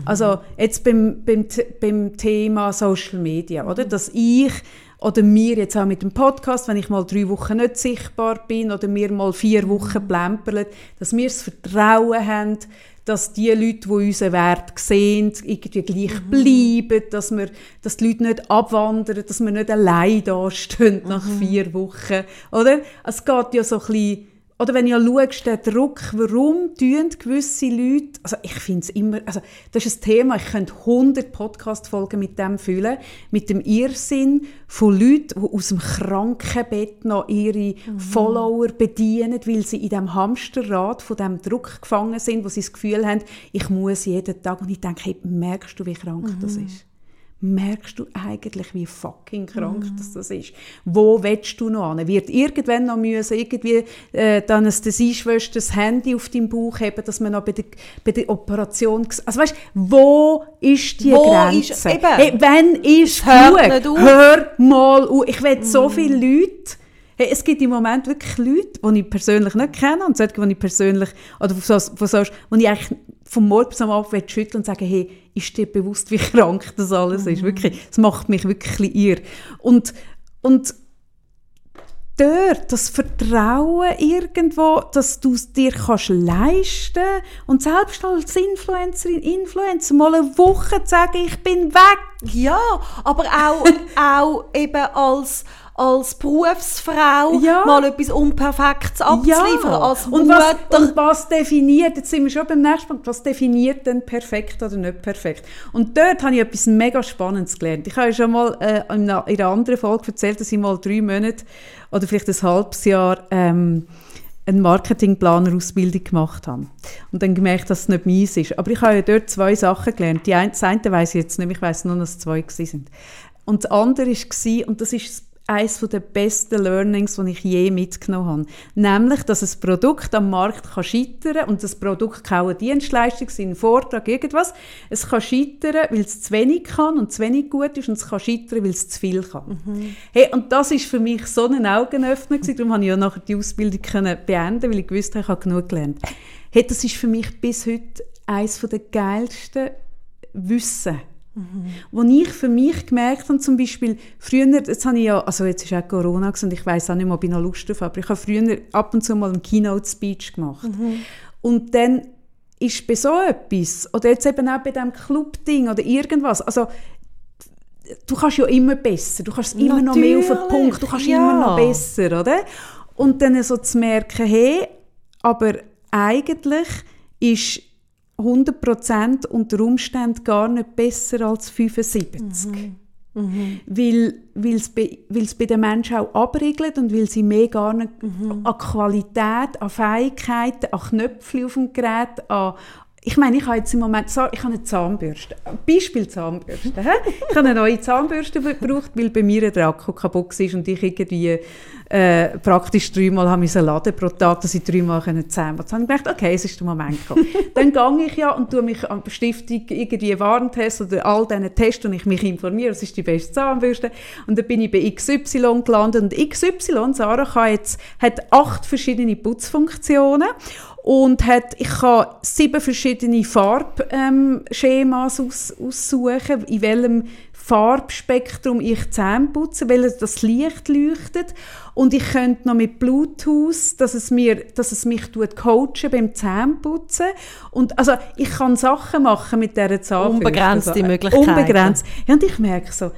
Also jetzt beim, beim, beim Thema Social Media, oder? Dass ich oder wir jetzt auch mit dem Podcast, wenn ich mal drei Wochen nicht sichtbar bin oder wir mal vier Wochen plempern, dass wir das Vertrauen haben, dass die Leute, die unseren Wert sehen, irgendwie gleich bleiben, dass, wir, dass die Leute nicht abwandern, dass wir nicht allein dastehen nach vier Wochen. Oder? Es geht ja so ein bisschen oder wenn du ja schaust, der Druck, warum tun gewisse Leute, also ich finde es immer, also das ist ein Thema, ich könnte 100 Podcast-Folgen mit dem füllen, mit dem Irrsinn von Leuten, die aus dem Krankenbett noch ihre Follower bedienen, weil sie in dem Hamsterrad von dem Druck gefangen sind, wo sie das Gefühl haben, ich muss jeden Tag, und ich denke, hey, merkst du, wie krank das ist? Merkst du eigentlich, wie fucking krank das, das ist. Wo willst du noch hin? Wird irgendwann noch müssen, irgendwie äh, die Anästhesieschwester das Handy auf deinem Bauch haben, dass man noch bei der, bei der Operation... Also weißt, wo ist die Wo Grenze? ist- eben. hey, wenn ist genug? auf. Hör mal auf. Ich will so viele Leute... Hey, es gibt im Moment wirklich Leute, die ich persönlich nicht kenne und solche, die ich persönlich, oder von so, von so, wo ich eigentlich vom Morgen bis am Abend schütteln und sagen, hey, ist dir bewusst, wie krank das alles ist? Wirklich, es macht mich wirklich irr. Und, und dort das Vertrauen irgendwo, dass du es dir kannst leisten und selbst als Influencerin, Influencer mal eine Woche zu sagen, ich bin weg. Ja, aber auch, auch eben als, als Berufsfrau Ja. mal etwas Unperfektes abzuliefern. Als und was, und was definiert, jetzt sind wir schon beim nächsten Punkt, was definiert denn perfekt oder nicht perfekt? Und dort habe ich etwas mega Spannendes gelernt. Ich habe ja schon mal äh, in einer in einer anderen Folge erzählt, dass ich mal drei Monate oder vielleicht ein halbes Jahr ähm, eine Marketingplaner-Ausbildung gemacht habe. Und dann gemerkt, dass es nicht meins ist. Aber ich habe ja dort zwei Sachen gelernt. Die eine, das eine weiss ich jetzt nicht, ich weiss nur, dass es zwei sind. Und das andere war, und das ist eines der besten Learnings, die ich je mitgenommen habe. Nämlich, dass ein Produkt am Markt kann scheitern und das Produkt kann auch eine Dienstleistung sein, ein Vortrag, irgendwas. Es kann scheitern, weil es zu wenig kann und zu wenig gut ist und es kann scheitern, weil es zu viel kann. Hey, und das ist für mich so ein Augenöffner gewesen. Darum konnte ich ja nachher die Ausbildung können beenden, weil ich wusste, ich habe genug gelernt. Hey, das ist für mich bis heute eines der geilsten Wissen wo ich für mich gemerkt habe, zum Beispiel, früher, jetzt habe ich ja, also jetzt ist auch Corona und ich weiß auch nicht mehr, ob ich noch Lust drauf habe, aber ich habe früher ab und zu mal einen Keynote-Speech gemacht. Und dann ist bei so etwas, oder jetzt eben auch bei diesem Club-Ding oder irgendwas, also du kannst ja immer besser, du kannst immer noch mehr auf den Natürlich, Punkt, du kannst ja. immer noch besser, oder? Und dann so zu merken, hey, aber eigentlich ist 100% unter Umständen gar nicht besser als 75. Weil weil es bei, bei den Menschen auch abriegelt und weil sie mehr gar nicht an Qualität, an Fähigkeiten, an Knöpfchen auf dem Gerät, an ich meine, ich habe jetzt im Moment ich habe eine Zahnbürste. Beispiel Zahnbürste. ich habe eine neue Zahnbürste gebraucht, weil bei mir der Akku kaputt war und ich irgendwie äh, praktisch dreimal habe müssen laden pro Tag, dass ich dreimal putzen konnte. Dann habe ich gedacht, okay, es ist der Moment gekommen. dann gehe ich ja und tue mich an der Stiftung irgendwie Warentest oder all diesen Tests und ich mich informiere, was ist die beste Zahnbürste. Und dann bin ich bei XY gelandet und XY, Sarah, jetzt, hat acht verschiedene Putzfunktionen und hat, ich kann sieben verschiedene Farbschemas aus, aussuchen, in welchem Farbspektrum ich Zähne putze, weil das Licht leuchtet und ich könnte noch mit Bluetooth, dass es, mir, dass es mich tut coachen beim Zähneputzen und also ich kann Sachen machen mit dieser Zahnbürste. Unbegrenzte also, Möglichkeiten. Unbegrenzt. Ja, und ich merke so,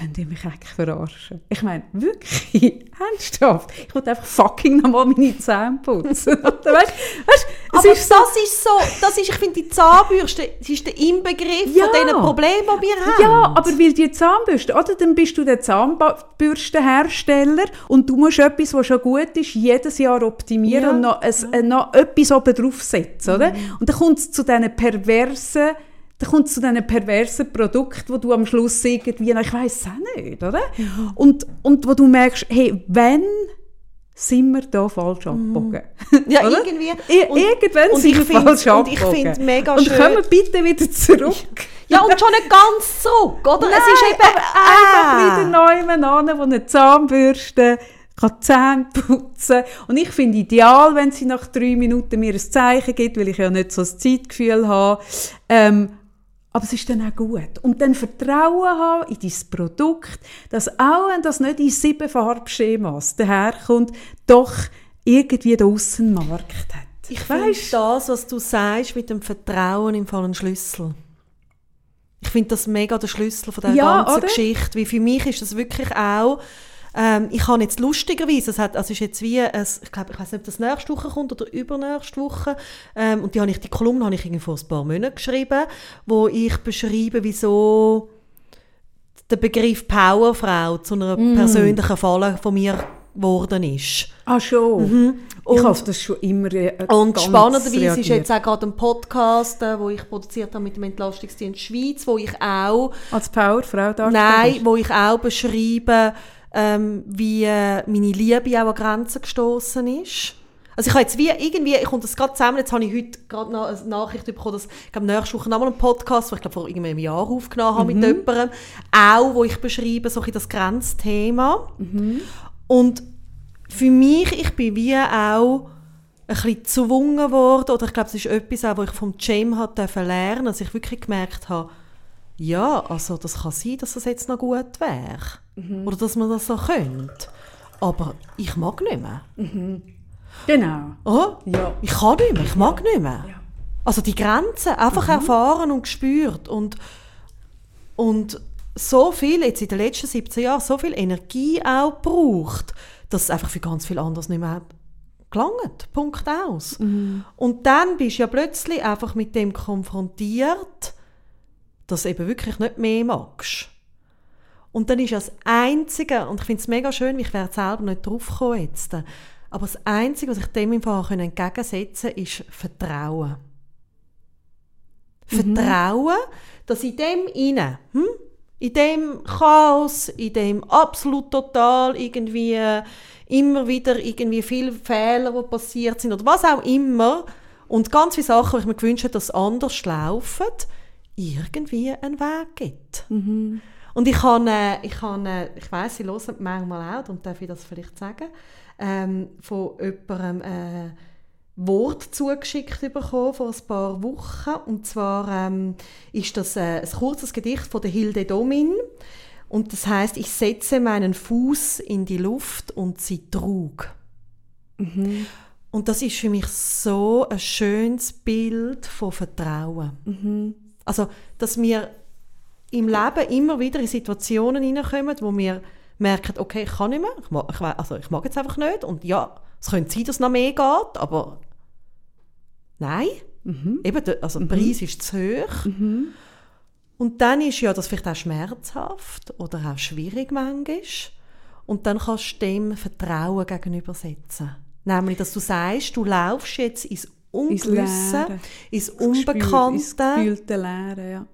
wenn die mich eigentlich verarschen. Ich meine, wirklich, ernsthaft. Ich wollte einfach fucking nochmal meine Zähne putzen. Weißt, weißt, Aber ist so- das ist so, das ist, ich finde, die Zahnbürste, das ist der Inbegriff Ja. von diesen Problemen, die wir haben. Ja, aber weil die Zahnbürste, oder? Dann bist du der Zahnbürstenhersteller und du musst etwas, was schon gut ist, jedes Jahr optimieren Ja, und noch, ein, äh, noch etwas oben draufsetzen, oder? Mhm. Und dann kommt es zu diesen perversen dann kommt es zu diesen perversen Produkten, wo du am Schluss irgendwie, ich weiß es auch nicht, oder? Mhm. Und, und wo du merkst, hey, wenn sind wir da falsch abgebogen? Ja, Oder? irgendwie. Und- Irgendwann und sind ich wir find- falsch und ich abgebogen. find mega Und schön- kommen bitte wieder zurück. Ja, und schon nicht ganz zurück, oder? Nein, es ist eben einfach äh, wieder neu an, wo eine Zahnbürste kann Zähne putzen Und ich finde ideal, wenn sie nach drei Minuten mir ein Zeichen gibt, weil ich ja nicht so ein Zeitgefühl habe. Ähm, aber es ist dann auch gut. Und dann Vertrauen haben in dein Produkt, dass auch wenn das nicht in sieben Farbschemas daherkommt, doch irgendwie den Aussenmarkt hat. Ich finde das, was du sagst mit dem Vertrauen im Fall ein Schlüssel. Ich finde das mega der Schlüssel von der Ja, ganzen oder? Geschichte. Wie für mich ist das wirklich auch. Ähm, ich habe jetzt lustigerweise, es hat, also ist jetzt wie, ein, ich glaube, ich weiß nicht, ob das nächste Woche kommt oder übernächste Woche. Ähm, und die habe ich, die Kolumne habe ich irgendwie vor ein paar Monaten geschrieben, wo ich beschreibe, wieso der Begriff Powerfrau zu einer Mm. persönlichen Falle von mir geworden ist. Ah, schon. Mhm. Und- ich habe das schon immer äh, Und spannenderweise ist reagiert. jetzt auch gerade ein Podcast, äh, wo ich produziert habe mit dem Entlastungsdienst Schweiz, wo ich auch, Als Powerfrau darstellst. nein, wo ich auch beschreibe, ähm, wie äh, meine Liebe auch an Grenzen gestoßen ist. Also ich habe jetzt wie irgendwie, ich komme das gerade zusammen, jetzt habe ich heute gerade noch eine Nachricht bekommen, dass ich glaube, nächste Woche nochmal einen Podcast, den ich glaube vor irgendwie einem Jahr aufgenommen habe mit jemandem, auch, wo ich beschreibe, so ein das Grenzthema. Und für mich, ich bin wie auch ein bisschen gezwungen worden, oder ich glaube, es ist etwas auch, was ich vom Jam hat lernen, dass ich wirklich gemerkt habe, ja, also das kann sein, dass das jetzt noch gut wäre. Oder dass man das so könnte. Aber ich mag nicht mehr. Genau. Oh, Ja. ich kann nicht mehr, ich mag nicht mehr. Ja. Also die Grenzen einfach erfahren und gespürt und, und so viel, jetzt in den letzten 17 Jahren, so viel Energie auch braucht, dass es einfach für ganz viel anderes nicht mehr gelangt. Punkt aus. Und dann bist du ja plötzlich einfach mit dem konfrontiert, dass du eben wirklich nicht mehr magst. Und dann ist das Einzige, und ich finde es mega schön, ich wäre selber nicht drauf gekommen jetzt, aber das Einzige, was ich dem im Fall entgegensetzen kann, ist Vertrauen. Vertrauen, dass in dem inne, hm, in dem Chaos, in dem absolut total irgendwie immer wieder irgendwie viele Fehler, die passiert sind oder was auch immer und ganz viele Sachen, die ich mir gewünscht hätte, dass anders laufen, irgendwie einen Weg gibt. Und ich habe, äh, ich, habe äh, ich weiss, sie hören manchmal auch, darum darf ich das vielleicht sagen, ähm, von jemandem äh, Wort zugeschickt bekommen vor ein paar Wochen. Und zwar ähm, ist das äh, ein kurzes Gedicht von der Hilde Domin. Und das heißt, ich setze meinen Fuß in die Luft und sie trug. Und das ist für mich so ein schönes Bild von Vertrauen. Also, dass wir im Leben immer wieder in Situationen hineinkommen, wo wir merken, okay, ich kann nicht mehr, ich mag, ich, also ich mag jetzt einfach nicht und ja, es könnte sein, dass es noch mehr geht, aber nein, eben, der, also der Preis ist zu hoch. Und dann ist ja das vielleicht auch schmerzhaft oder auch schwierig manchmal. Und dann kannst du dem Vertrauen gegenübersetzen. Nämlich, dass du sagst, du laufst jetzt ins Ungewisse, ins ins Unbekannte gefühlte Leere, ja.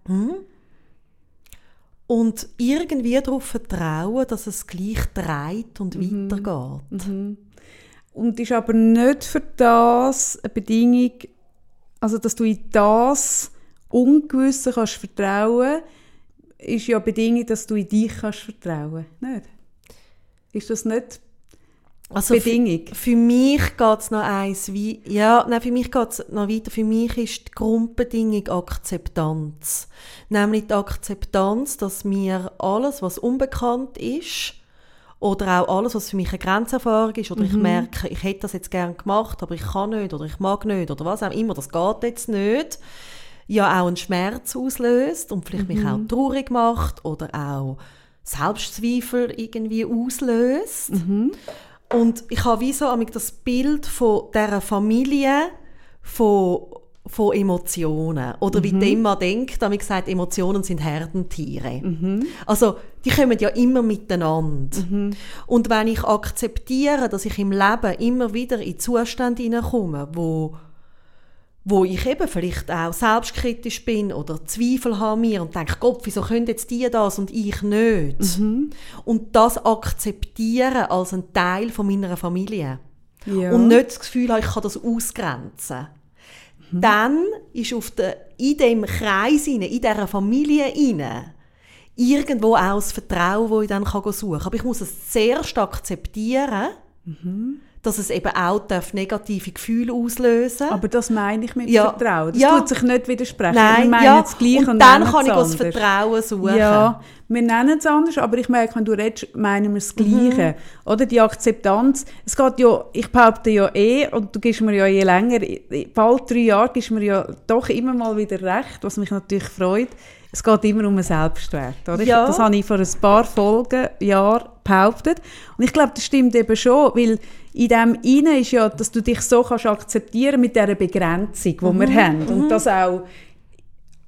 Und irgendwie darauf vertrauen, dass es gleich dreht und Mhm. weitergeht. Und ist aber nicht für das eine Bedingung, also dass du in das Ungewisse kannst vertrauen, ist ja eine Bedingung, dass du in dich kannst vertrauen. Nicht? Ist das nicht Also Bedingung? Für, mich geht es noch eins wie, ja, nein, für mich geht es noch weiter. Für mich ist die Grundbedingung Akzeptanz. Nämlich die Akzeptanz, dass mir alles, was unbekannt ist, oder auch alles, was für mich eine Grenzerfahrung ist, oder ich merke, ich hätte das jetzt gern gemacht, aber ich kann nicht, oder ich mag nicht, oder was auch immer, das geht jetzt nicht, ja auch einen Schmerz auslöst und vielleicht mich auch traurig macht, oder auch Selbstzweifel irgendwie auslöst. Und ich habe wie so amig das Bild von dieser Familie, von, von Emotionen. Oder wie dem man denkt, da gesagt, Emotionen sind Herdentiere. Also, die kommen ja immer miteinander. Und wenn ich akzeptiere, dass ich im Leben immer wieder in Zustände hineinkomme, wo wo ich eben vielleicht auch selbstkritisch bin oder Zweifel habe mir und denke, Gott, wieso können jetzt die das und ich nicht? Und das akzeptieren als ein Teil von meiner Familie. Ja. Und nicht das Gefühl habe, ich kann das ausgrenzen. Dann ist auf der, in dem Kreis, rein, in dieser Familie rein, irgendwo auch das Vertrauen, das ich dann kann suchen kann. Aber ich muss es zuerst akzeptieren, dass es eben auch darf negative Gefühle auslösen Aber das meine ich mit Ja. Vertrauen. Das Ja. tut sich nicht widersprechen. wir Nein, meinen ja. das Gleiche und, und, dann kann ich es das. Vertrauen suchen. Ja, wir nennen es anders, aber ich merke, wenn du redest, meinen wir das Gleiche. Oder die Akzeptanz. Es geht ja, ich behaupte ja eh, und du gibst mir ja je länger, bald drei Jahre, gibst mir ja doch immer mal wieder recht, was mich natürlich freut. Es geht immer um einen Selbstwert. Oder? Ja. Das habe ich vor ein paar Folgen, Jahren behauptet. Und ich glaube, das stimmt eben schon, weil in dem Innen ist ja, dass du dich so kannst akzeptieren mit dieser Begrenzung, die wir haben. Und das auch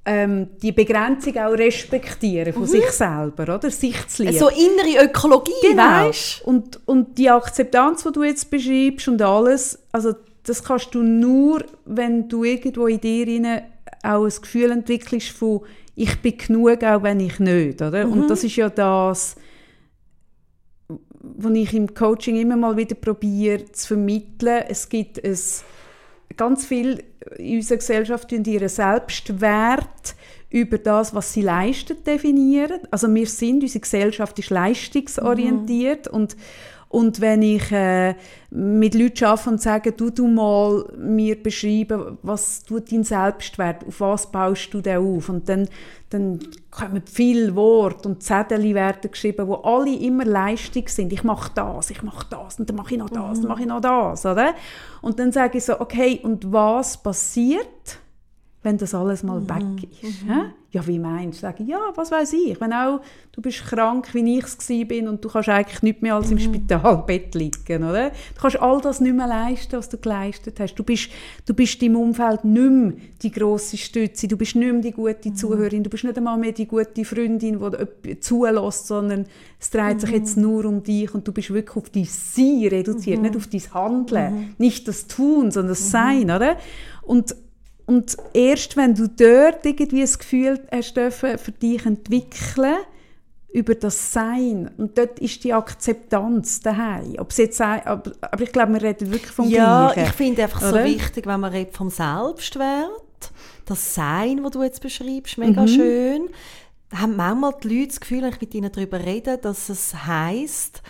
ähm, die Begrenzung auch respektieren von sich selber, oder? Sich zu lieben. So innere Ökologie, Genau. weißt Und, und die Akzeptanz, die du jetzt beschreibst und alles, also das kannst du nur, wenn du irgendwo in dir rein auch ein Gefühl entwickelst von ich bin genug, auch wenn ich nicht, oder? Und das ist ja das, was ich im Coaching immer mal wieder probiere zu vermitteln. Es gibt ein, ganz viel in unserer Gesellschaft tun ihren Selbstwert über das, was sie leisten, definieren. Also wir sind, unsere Gesellschaft ist leistungsorientiert und und wenn ich äh, mit Leuten arbeite und sage, du, du mal mir beschreiben, was tut dein Selbstwert, auf was baust du den auf? Und dann, dann kommen viele Worte und Zettel werden geschrieben, wo alle immer Leistung sind. Ich mache das, ich mache das und dann mache ich noch das, dann mache ich noch das, oder? Und dann sage ich so, okay, und was passiert, wenn das alles mal weg ist? hä? Ja, wie meinst du? Sage ich, ja, was weiß ich. Wenn auch du bist krank, wie ich es bin und du kannst eigentlich nicht mehr als im Spitalbett liegen, oder? Du kannst all das nicht mehr leisten, was du geleistet hast. Du bist, du bist im Umfeld nicht mehr die grosse Stütze, du bist nicht mehr die gute Zuhörerin, du bist nicht einmal mehr die gute Freundin, die zulässt, sondern es dreht sich jetzt nur um dich und du bist wirklich auf dein Sein reduziert, nicht auf dein Handeln, nicht das Tun, sondern das Sein, oder? Und und erst wenn du dort irgendwie das Gefühl hast dürfen, für dich entwickeln, über das Sein, und dort ist die Akzeptanz daheim. Ob jetzt, aber, aber ich glaube, wir reden wirklich vom Ja, Gleichen. ich finde einfach so oder? wichtig, wenn man redet vom Selbstwert, das Sein, was du jetzt beschreibst, mega Mhm. schön, haben manchmal die Leute das Gefühl, wenn ich mit ihnen darüber rede, dass es heisst,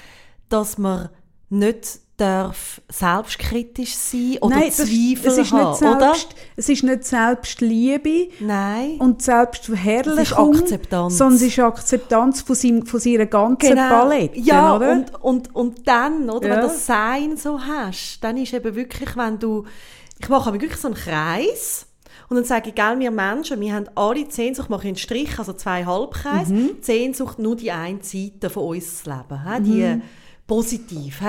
dass man nicht darf selbstkritisch sein oder Nein, das, Zweifel es ist haben, nicht oder? selbst, Es ist nicht Selbstliebe Nein. und Selbstverherrlichung, Akzeptanz. sondern es ist Akzeptanz von, seinem, von seiner ganzen Palette. Genau. Ja, oder? und, und, und dann, oder, Ja. wenn du das Sein so hast, dann ist eben wirklich, wenn du, ich mache aber wirklich so einen Kreis und dann sage ich, gell, wir Menschen, wir haben alle die Sehnsucht, mache ich einen Strich, also zwei Halbkreise, Mhm. die Sehnsucht nur die eine Seite von uns zu leben, hä? die Mhm. positiv?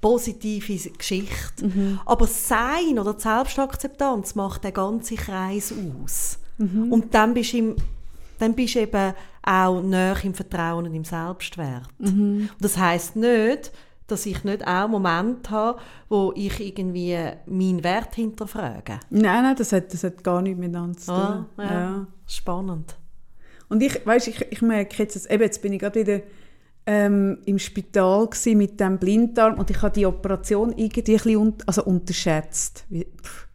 Positive Geschichte. Mhm. Aber das Sein oder die Selbstakzeptanz macht den ganzen Kreis aus. Mhm. Und dann bist du im dann bist du eben auch näher im Vertrauen und im Selbstwert. Mhm. Und das heißt nicht, dass ich nicht auch Momente habe, wo ich irgendwie meinen Wert hinterfrage. Nein, nein, das hat, das hat gar nichts miteinander zu tun. Ah, ja. Ja. Spannend. Und ich, weißt, ich, ich merke jetzt, eben, jetzt bin ich gerade wieder ähm, im Spital mit dem Blinddarm und ich habe die Operation irgendwie ein bisschen un also unterschätzt. Pff.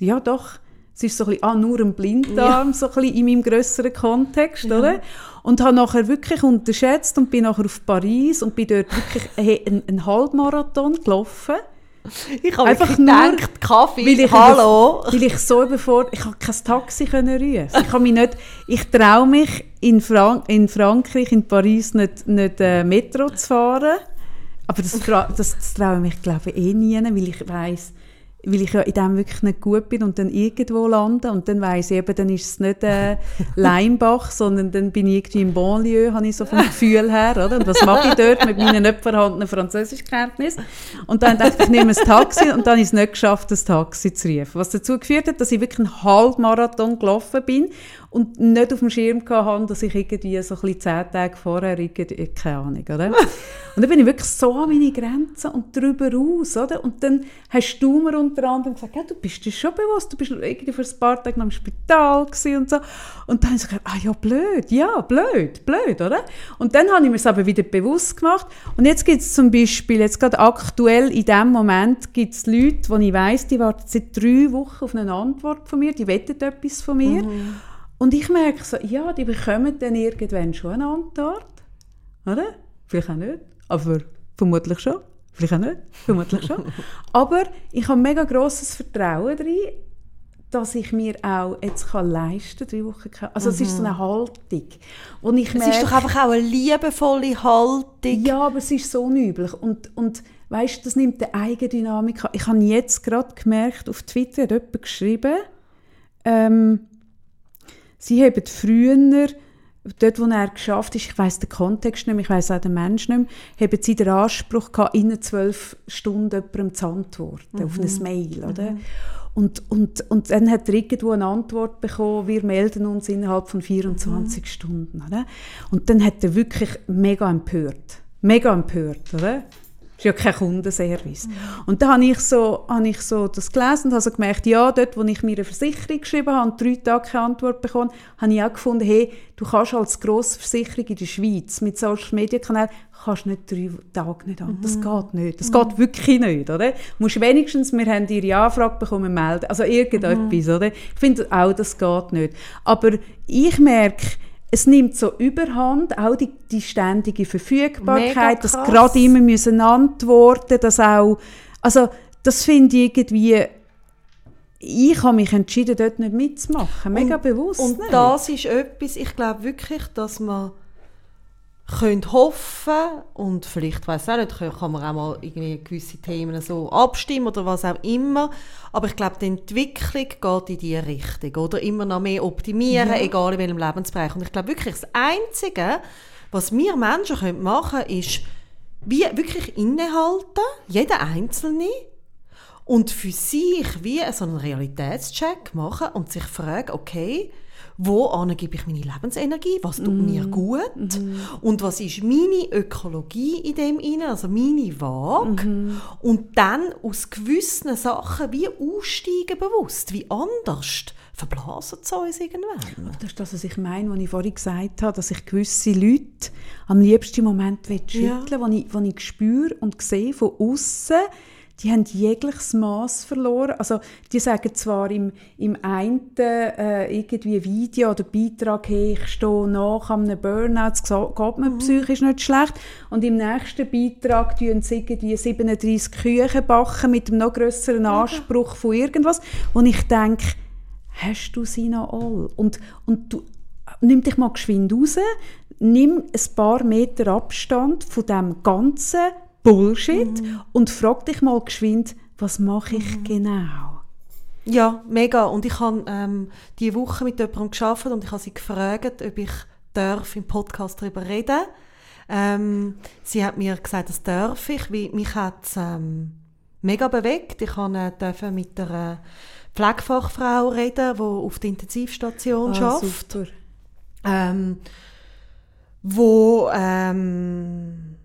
Ja, doch. Es ist so ein bisschen, ah, nur ein Blinddarm, so ein bisschen in meinem grösseren Kontext, oder? Und habe nachher wirklich unterschätzt und bin nachher auf Paris und bin dort wirklich hey, einen, einen Halbmarathon gelaufen. Ich habe Einfach wirklich nur, gedacht, Kaffee, Weil ich, hallo. Weil ich so überfordert, ich konnte kein Taxi können rufen. Ich kann mich nicht, ich traue mich in, Frank in Frankreich, in Paris nicht, nicht äh, Metro zu fahren. Aber das, das, das traue ich mich glaube ich eh nie, weil ich weiss, weil ich ja in dem wirklich nicht gut bin und dann irgendwo lande und dann weiss ich eben, dann ist es nicht äh, Leimbach, sondern dann bin ich irgendwie im Banlieue, habe ich so vom Gefühl her, oder? Und was mache ich dort mit meinen nicht vorhandenen Französischkenntnissen? Und dann dachte ich, ich nehme ein Taxi und dann habe ich es nicht geschafft, das Taxi zu rufen. Was dazu geführt hat, dass ich wirklich einen Halbmarathon gelaufen bin und nicht auf dem Schirm hatte, dass ich irgendwie so ein bisschen zehn Tage vorher, irgendwie, keine Ahnung, oder? Und dann bin ich wirklich so an meine Grenzen und darüber raus, oder? Und dann hast du mir unter anderem gesagt, ja, du bist dir schon bewusst, du bist irgendwie für ein paar Tage noch im Spital und so. Und dann habe ich gesagt, ah ja, blöd, ja, blöd, blöd, oder? Und dann habe ich mir es aber wieder bewusst gemacht. Und jetzt gibt es zum Beispiel, jetzt gerade aktuell in diesem Moment, gibt es Leute, die ich weiss, die warten seit drei Wochen auf eine Antwort von mir, die wettet etwas von mir. Mhm. Und ich merke so, ja, die bekommen dann irgendwann schon eine Antwort, oder? Vielleicht auch nicht, aber vermutlich schon. Vielleicht auch nicht, vermutlich schon. Aber ich habe mega grosses Vertrauen darin, dass ich mir auch jetzt kann leisten kann, drei Wochen kann. Also mhm. es ist so eine mhm. Haltung, wo ich Es merke, ist doch einfach auch eine liebevolle Haltung. Ja, aber es ist so unüblich und, und weißt, das nimmt eine Eigendynamik an. Ich habe jetzt gerade gemerkt, auf Twitter hat jemand geschrieben, ähm, sie haben früher dort, wo er geschafft ist, ich weiß den Kontext nicht mehr, ich weiß auch den Menschen nicht mehr, haben sie den Anspruch gehabt, in zwölf Stunden jemandem zu antworten, mhm. auf ein Mail, oder? Mhm. Und, und, und dann hat er irgendwo eine Antwort bekommen, wir melden uns innerhalb von 24 mhm. Stunden, oder? Und dann hat er wirklich mega empört, mega empört, oder? Ist ja kein Kundenservice. Mhm. Und dann habe ich, so, habe ich so das gelesen und habe so gemerkt, ja, dort, wo ich mir eine Versicherung geschrieben habe und drei Tage keine Antwort bekommen, habe ich auch gefunden, hey, du kannst als grosse Versicherung in der Schweiz mit Social Media Kanälen kannst nicht drei Tage nicht an. Mhm. Das geht nicht. Das mhm. geht wirklich nicht, oder? Du musst wenigstens, wir haben ihre Anfrage bekommen, melden. Also irgendetwas, mhm. oder? Ich finde auch, das geht nicht. Aber ich merke, es nimmt so überhand, auch die, die ständige Verfügbarkeit, dass gerade immer müssen antworten, dass auch, also das finde ich irgendwie, ich habe mich entschieden, dort nicht mitzumachen, mega und, bewusst. Und nicht. das ist etwas, ich glaube wirklich, dass man könnt hoffen und vielleicht weiß auch nicht, kann man auch mal irgendwie gewisse Themen so abstimmen oder was auch immer. Aber ich glaube, die Entwicklung geht in diese Richtung oder immer noch mehr optimieren, ja. egal in welchem Lebensbereich. Und ich glaube wirklich, das Einzige, was wir Menschen machen können, ist wie wirklich innehalten, jeder Einzelne, und für sich wie so einen Realitätscheck machen und sich fragen, okay, wo gebe ich meine Lebensenergie, was tut mm. mir gut mm. und was ist meine Ökologie in dem inne, also meine Waage mm. und dann aus gewissen Sachen wie aussteigen bewusst, wie anders verblasen zu uns irgendwann. Das ist das, was ich meine, was ich vorhin gesagt habe, dass ich gewisse Leute am liebsten Moment schütteln will, ja. wo, ich, wo ich spüre und sehe von außen, die haben jegliches Maß verloren. Also die sagen zwar im, im einen äh, irgendwie Video oder Beitrag, hey, ich stehe nach einem Burnout, es geht mir mhm. psychisch nicht schlecht. Und im nächsten Beitrag tun sie irgendwie 37 Küchen backen mit einem noch grösseren Anspruch von irgendwas, wo ich denke, hast du sie noch all? Und, und du, nimm dich mal geschwind raus, nimm ein paar Meter Abstand von dem ganzen Bullshit mhm. und frag dich mal geschwind, was mache ich mhm. genau? Ja, mega. Und ich habe ähm, diese Woche mit jemandem gearbeitet und ich habe sie gefragt, ob ich darf im Podcast darüber reden ähm, Sie hat mir gesagt, das darf ich, weil mich hat es ähm, mega bewegt. Ich durfte mit einer Pflegefachfrau reden, die auf der Intensivstation ah, arbeitet. Super. Ähm, wo ähm,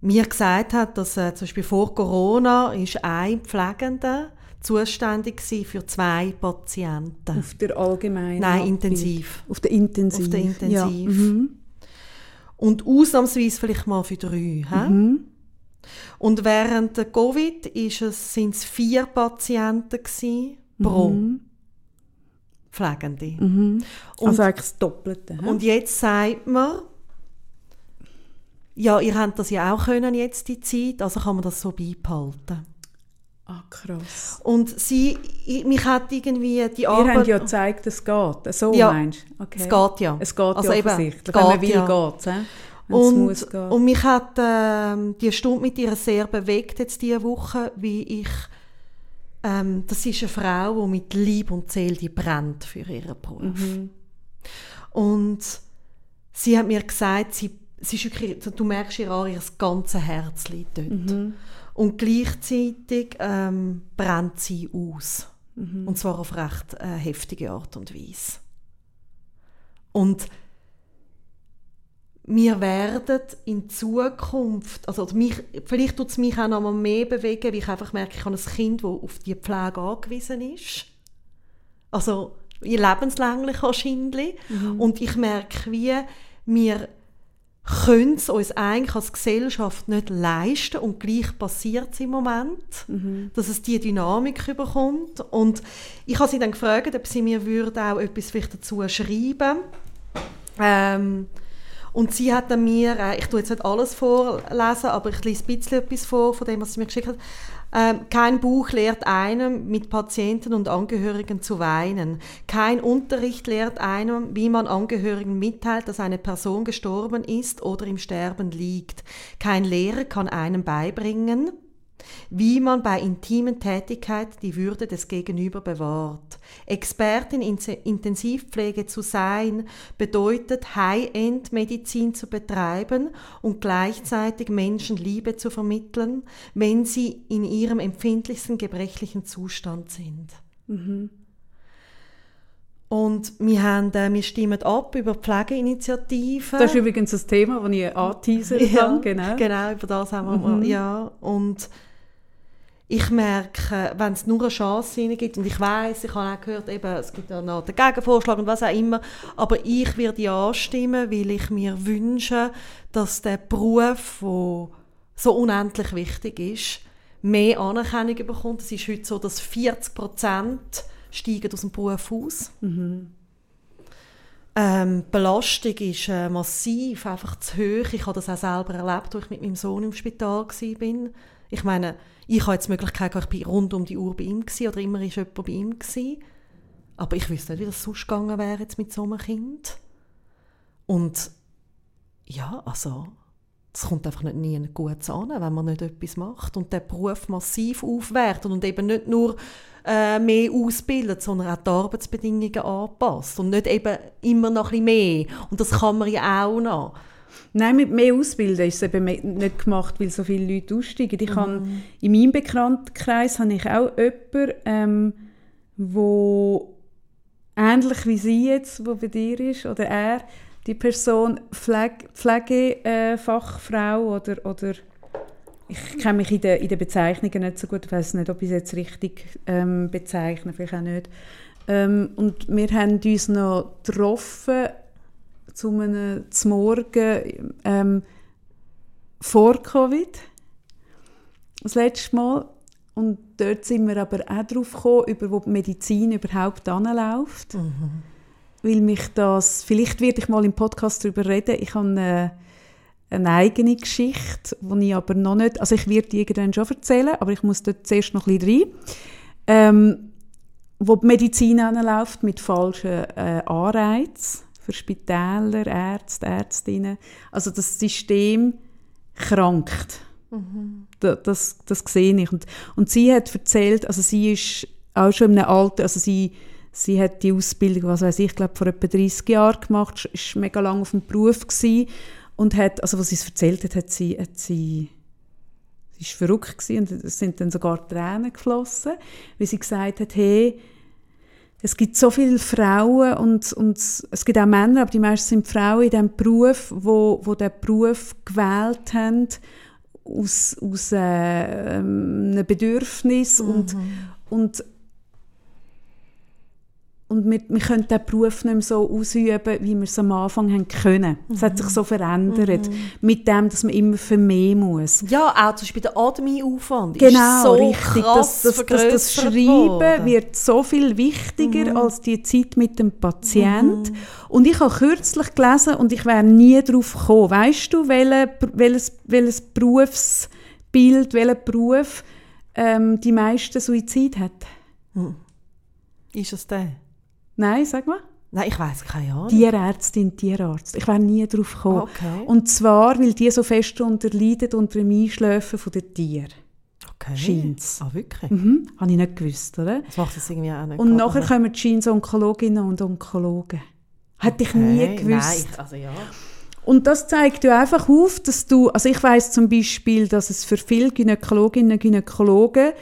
mir gesagt hat, dass äh, zum Beispiel vor Corona ist ein Pflegender zuständig für zwei Patienten. Auf der allgemeinen? Nein, intensiv. Auf der Intensiv. Auf der Intensiv. Ja. Mhm. Und ausnahmsweise vielleicht mal für drei. Mhm. Und während der Covid sind es vier Patienten gewesen, pro mhm. Pflegende. Mhm. Also eigentlich das Doppelte. He? Und jetzt sagt man, ja, ihr habt das ja auch können jetzt die Zeit, also kann man das so beibehalten. Ah, krass. Und sie, mich hat irgendwie die Arbeit... Ihr habt ja gezeigt, es geht. So ja, meinst okay. es geht ja. Es geht also ja offensichtlich. Geht, Wenn man will, ja. geht es. Und, und mich hat äh, die Stunde mit ihr sehr bewegt jetzt diese Woche, wie ich ähm, das ist eine Frau, die mit Lieb und Seele die brennt für ihren Beruf. Mhm. Und sie hat mir gesagt, sie, sie ist wirklich, du merkst ihr an, ihr ganzes Herz liegt dort. Mhm. Und gleichzeitig ähm, brennt sie aus. Mhm. Und zwar auf recht äh, heftige Art und Weise. Und wir werden in Zukunft, also mich, vielleicht tut es mich auch noch mal mehr bewegen, weil ich einfach merke, ich habe ein Kind, das auf die Pflege angewiesen ist. Also lebenslänglich wahrscheinlich. Und ich merke, wie wir können es uns eigentlich als Gesellschaft nicht leisten und gleich passiert es im Moment, dass es diese Dynamik überkommt. Und ich habe sie dann gefragt, ob sie mir würde auch etwas vielleicht dazu schreiben ähm, und sie hat dann mir, äh, ich tue jetzt nicht alles vorlesen, aber ich lese ein bisschen etwas vor von dem, was sie mir geschickt hat. Ähm, kein Buch lehrt einem, mit Patienten und Angehörigen zu weinen. Kein Unterricht lehrt einem, wie man Angehörigen mitteilt, dass eine Person gestorben ist oder im Sterben liegt. Kein Lehrer kann einem beibringen, wie man bei intimen Tätigkeit die Würde des Gegenüber bewahrt. Expertin in Intensivpflege zu sein, bedeutet High-End-Medizin zu betreiben und gleichzeitig Menschen Liebe zu vermitteln, wenn sie in ihrem empfindlichsten gebrechlichen Zustand sind. Und wir, haben, äh, wir stimmen ab über Pflegeinitiativen. Das ist übrigens ein Thema, das ich anteasern ja, kann. Genau. genau, über das haben wir mal, ja. Und ich merke, wenn es nur eine Chance gibt, und ich weiß, ich habe auch gehört, eben, es gibt ja noch den Gegenvorschlag und was auch immer, aber ich werde ja anstimmen, weil ich mir wünsche, dass der Beruf, der so unendlich wichtig ist, mehr Anerkennung bekommt. Es ist heute so, dass 40 Prozent steigen aus dem Beruf aus. Ähm, die Belastung ist äh, massiv, einfach zu hoch. Ich habe das auch selber erlebt, als ich mit meinem Sohn im Spital war. Ich meine, ich habe jetzt die Möglichkeit, ich bin rund um die Uhr bei ihm gewesen, oder immer ist jemand bei ihm gewesen. Aber ich wüsste nicht, wie das sonst gegangen wäre jetzt mit so einem Kind. Und ja, also es kommt einfach nicht nie gut an, wenn man nicht etwas macht und den Beruf massiv aufwertet und eben nicht nur äh, mehr ausbildet, sondern auch die Arbeitsbedingungen anpasst und nicht eben immer noch ein bisschen mehr. Und das kann man ja auch noch. Nein, mit mehr Ausbilden ist es eben nicht gemacht, weil so viele Leute aussteigen. Ich habe, in meinem Bekanntenkreis habe ich auch jemanden, ähm, wo ähnlich wie sie jetzt, wo bei dir ist, oder er, die Person Pflege, Pflegefachfrau oder, oder ich kenne mich in den, in den Bezeichnungen nicht so gut, ich weiß nicht, ob ich es jetzt richtig ähm, bezeichne, vielleicht auch nicht. Ähm, und wir haben uns noch getroffen zu einem zum Morgen ähm, vor Covid, das letzte Mal. Und dort sind wir aber auch darauf gekommen, über wo die Medizin überhaupt anläuft. Weil mich das, vielleicht werde ich mal im Podcast darüber reden, ich habe eine, eine eigene Geschichte, die ich aber noch nicht, also ich werde die irgendwann schon erzählen, aber ich muss dort zuerst noch ein bisschen rein. Ähm, wo die Medizin anläuft mit falschen äh, Anreizen für Spitäler, Ärzte, Ärztinnen. Also das System krankt. Da- Das, das sehe ich. Und, und sie hat erzählt, also sie ist auch schon in einem Alter, also sie, sie hat die Ausbildung, was weiß ich, ich glaube vor etwa 30 Jahren gemacht, ist mega lange auf dem Beruf gewesen und hat, also was sie es erzählt hat, hat sie, hat sie sie ist verrückt und es sind dann sogar Tränen geflossen, weil sie gesagt hat, hey, es gibt so viele Frauen und, und es gibt auch Männer, aber die meisten sind Frauen in diesem Beruf, wo, wo den Beruf gewählt haben aus, aus äh, ähm, einem Bedürfnis und, und und wir, wir können diesen Beruf nicht mehr so ausüben, wie wir es am Anfang haben können. Es hat sich so verändert, mit dem, dass man immer für mehr muss. Ja, auch zum Beispiel der Adminaufwand Genau, so richtig. krass Das, das, das, das Schreiben worden. wird so viel wichtiger als die Zeit mit dem Patient. Und ich habe kürzlich gelesen und ich wäre nie darauf gekommen. Weißt du, welche, welches, welches Berufsbild, welcher Beruf ähm, die meisten Suizid hat? Ist es der? Nein, sag mal. Nein, ich weiß keine Ahnung. Tierärztin, Tierarzt. Ich wäre nie darauf gekommen. Okay. Und zwar, weil die so fest darunter leiden, unter dem Einschläfen der Tiere. Okay. Scheint's. Ah, wirklich? Mhm, habe ich nicht gewusst, oder? Das macht es irgendwie auch nicht. Und nachher also- kommen die Scheins Onkologinnen und Onkologen. Hätte ich Okay, nie gewusst. Nein, also ja. Und das zeigt ja einfach auf, dass du, also ich weiß zum Beispiel, dass es für viele Gynäkologinnen und Gynäkologen,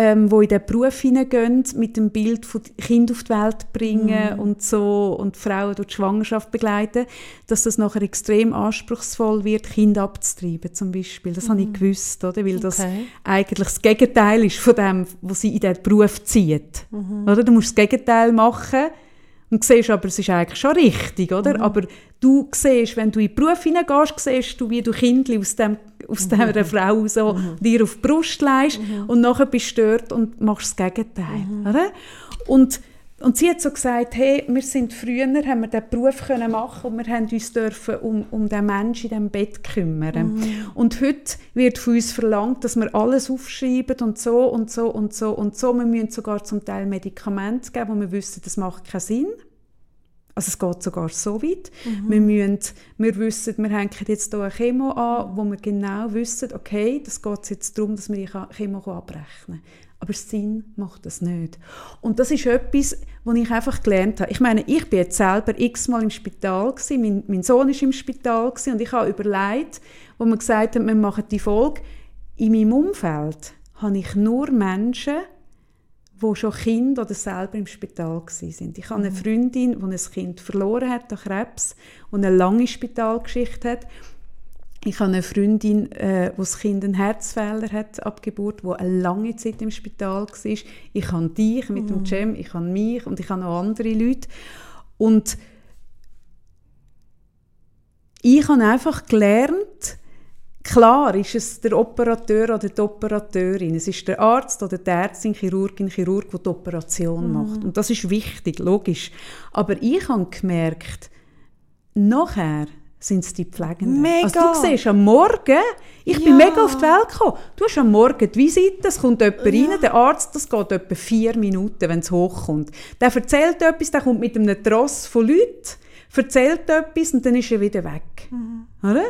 ähm, wo in den Beruf hineingehen, mit dem Bild von Kind auf die Welt bringen Mhm. und so und Frauen durch die Schwangerschaft begleiten, dass das nachher extrem anspruchsvoll wird, Kind abzutreiben zum Beispiel. Das habe ich gewusst, oder? Weil das Mhm. Okay. eigentlich das Gegenteil ist von dem, was sie in den Beruf zieht. Mhm. Oder? Du musst das Gegenteil machen und siehst aber, es ist eigentlich schon richtig, oder? Mhm. Aber du siehst, wenn du in den Beruf hineingehst, siehst du, wie du Kindli aus, dem, aus Mhm. dieser Frau so dir auf die Brust legst und nachher bist du dort und machst das Gegenteil, Mhm. oder? Und und sie hat so gesagt, hey, wir sind früher, haben wir diesen Beruf können machen und wir haben uns dürfen um, um den Menschen in diesem Bett kümmern. Und heute wird von uns verlangt, dass wir alles aufschreiben und so und so und so und so. Wir müssen sogar zum Teil Medikamente geben, wo wir wissen, das macht keinen Sinn. Also es geht sogar so weit. Wir, müssen, wir wissen, wir hängen jetzt hier eine Chemo an, wo wir genau wissen, okay, das geht jetzt darum, dass wir die Chemo abrechnen können. Aber Sinn macht das nicht. Und das ist etwas, was ich einfach gelernt habe. Ich meine, ich bin jetzt selber x-mal im Spital gewesen, mein, mein Sohn ist im Spital gewesen, und ich habe überlegt, wo man gesagt hat, wir machen die Folge, in meinem Umfeld habe ich nur Menschen, die schon Kind oder selber im Spital sind. Ich habe eine Freundin, die ein Kind verloren hat an Krebs und eine lange Spitalgeschichte hat. Ich habe eine Freundin, äh, wo das Kind einen Herzfehler hat ab Geburt, wo eine lange Zeit im Spital war. Ich habe dich mit dem Cem, ich habe mich und ich habe noch andere Leute. Und ich habe einfach gelernt, Klar ist es der Operateur oder die Operateurin. Es ist der Arzt oder die Ärztin, Chirurgin, Chirurg, der die Operation macht. Und das ist wichtig, logisch. Aber ich habe gemerkt, nachher sind es die Pflegenden. Mega. Also du siehst am Morgen, ich bin Ja. mega auf die Welt gekommen. Du hast am Morgen die Visite, es kommt jemand rein, der Arzt, das geht etwa vier Minuten, wenn es hochkommt. Der erzählt etwas, der kommt mit einem Tross von Leuten, erzählt etwas und dann ist er wieder weg. Oder?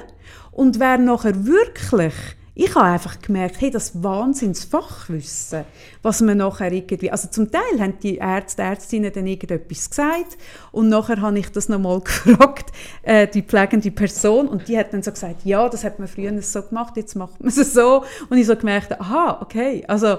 Und wer nachher wirklich, ich habe einfach gemerkt, hey, das Wahnsinnsfachwissen, was man nachher irgendwie, also zum Teil haben die Ärzte, Ärztinnen dann irgendetwas gesagt und nachher habe ich das nochmal gefragt, äh, die pflegende Person und die hat dann so gesagt, ja, das hat man früher so gemacht, jetzt macht man es so. Und ich so gemerkt, aha, okay, also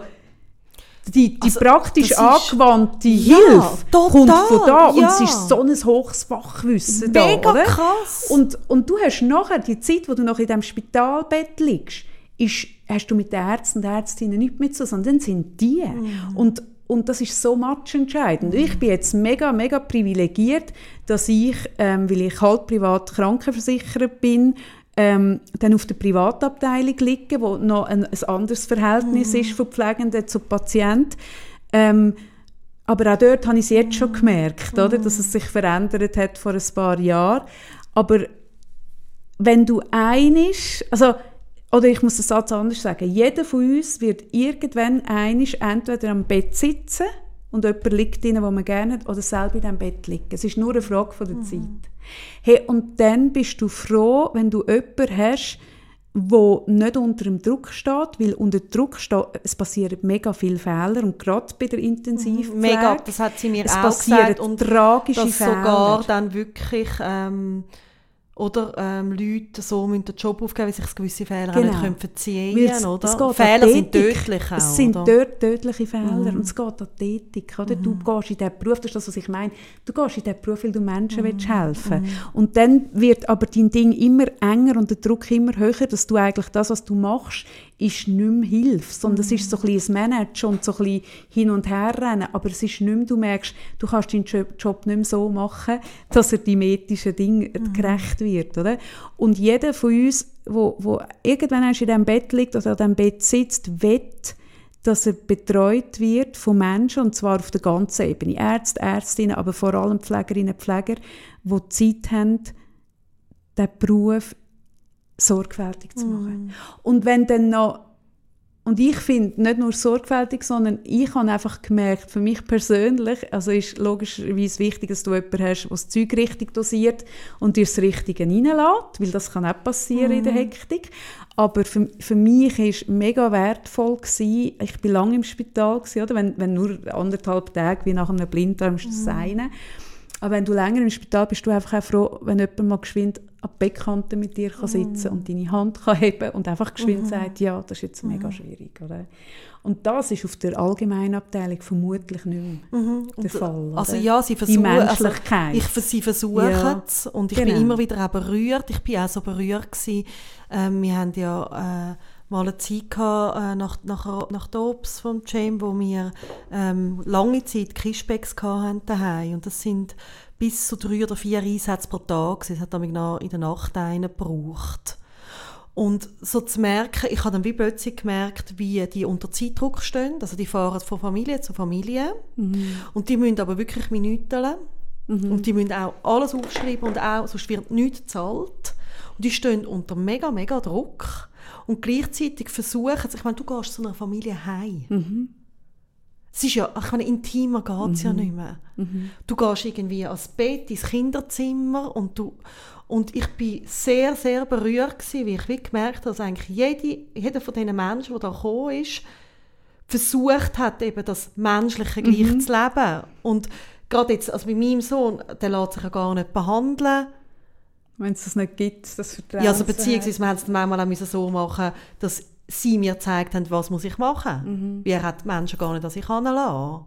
die, die Also, praktisch ist- angewandte Ja, Hilfe total, kommt von da und ja. es ist so ein hohes Fachwissen Mega da, oder? krass. Und, und du hast nachher die Zeit, wo du noch in diesem Spitalbett liegst, ist, hast du mit den Ärzten und Ärztinnen nichts mehr zu sondern dann sind die. Mhm. Und, und das ist so matchentscheidend. Ich bin jetzt mega, mega privilegiert, dass ich, ähm, weil ich halb privat krankenversichert bin, ähm, dann auf der Privatabteilung liege, wo noch ein, ein anderes Verhältnis ist von Pflegenden zu Patient. Ähm, aber auch dort habe ich es jetzt schon gemerkt, oder, dass es sich verändert hat vor ein paar Jahren. Aber wenn du einig, also oder ich muss den Satz anders sagen, jeder von uns wird irgendwann einig entweder am Bett sitzen und jemand liegt drin, wo man gerne hat, oder selber in diesem Bett liegen. Es ist nur eine Frage von der Zeit. Hey, und dann bist du froh, wenn du jemanden hast, wo nicht unter dem Druck steht, weil unter Druck steht, es passieren mega viele Fehler und gerade bei der Intensivpflege. Mega, das hat sie mir es auch passieren gesagt. Und tragische dass Fehler. sogar dann wirklich ähm, oder ähm, Leute so müssen den Job aufgeben, weil sich gewisse Fehler auch Genau. nicht können verziehen können. Oder? Fehler sind tödlich auch. Es sind? Mhm. dort tödliche Fehler und es geht an die Ethik. Oder? Du gehst in diesen Beruf, das ist das, was ich meine, du gehst in diesen Beruf, weil du Menschen Mhm. willst helfen Und dann wird aber dein Ding immer enger und der Druck immer höher, dass du eigentlich das, was du machst, ist nicht mehr Hilfe, sondern es ist so ein bisschen ein Managen und so ein bisschen hin und her rennen, aber es ist nicht mehr, du merkst, du kannst deinen Job, nicht mehr so machen, dass er deinem ethischen Ding gerecht wird, oder? Und jeder von uns, wo, wo irgendwann in diesem Bett liegt oder an diesem Bett sitzt, wett, dass er betreut wird von Menschen, und zwar auf der ganzen Ebene. Ärzte, Ärztinnen, aber vor allem Pflegerinnen und Pfleger, die Zeit haben, diesen Beruf sorgfältig zu machen. Und wenn dann noch und ich finde nicht nur sorgfältig, sondern ich habe einfach gemerkt, für mich persönlich, also ist logischerweise wichtig, dass du jemanden hast, der das Zeug richtig dosiert und dir das Richtige reinlässt, weil das kann auch passieren in der Hektik. Aber für, für mich war es mega wertvoll, gewesen. ich war lange im Spital, gewesen, oder? Wenn, wenn nur anderthalb Tage wie nach einem Blinddarm ist das mhm. eine. Aber wenn du länger im Spital bist, bist du einfach auch froh, wenn jemand mal geschwind an der Bettkante mit dir kann sitzen kann mhm. und deine Hand kann heben und einfach geschwind mhm. sagt, ja, das ist jetzt mega mhm. schwierig. Oder? Und das ist auf der Allgemeinabteilung vermutlich nicht mehr mhm. der Fall. Also ja, sie versuchen, Die also Menschlichkeit. Also ich, sie versuchen ja. es und ich genau. bin immer wieder auch berührt. Ich bin auch so berührt gewesen. Ähm, wir haben ja... Äh, mal eine Zeit gehabt, äh, nach, nach, nach der Ops vom Jam, wo wir ähm, lange Zeit Kischbecks hatten daheim und das sind bis zu drei oder vier Einsätze pro Tag. Es hat dann in der Nacht einen gebraucht. Und so zu merken, ich habe dann wie plötzlich gemerkt, wie die unter Zeitdruck stehen. Also die fahren von Familie zu Familie. Mhm. Und die müssen aber wirklich Minuten. Mhm. Und die müssen auch alles aufschreiben und auch, sonst wird nichts gezahlt. Und die stehen unter mega, mega Druck. Und gleichzeitig versuchen sie, ich meine, du gehst zu einer Familie heim. Mhm. Es ist ja, ich meine, intimer geht es mhm. ja nicht mehr. Mhm. Du gehst irgendwie ans Bett, ins Kinderzimmer und du und ich bin sehr, sehr berührt gewesen, wie ich wie gemerkt habe, dass eigentlich jede, jeder von diesen Menschen, der da gekommen ist, versucht hat, eben das Menschliche gleich mhm. zu leben. Und gerade jetzt, also bei meinem Sohn, der lässt sich ja gar nicht behandeln. Wenn es das nicht gibt, das Vertrauen. Ja, also beziehungsweise wir haben es manchmal auch so machen dass sie mir gezeigt haben, was muss ich machen. Mhm. Wie er hat Menschen gar nicht, dass ich anlassen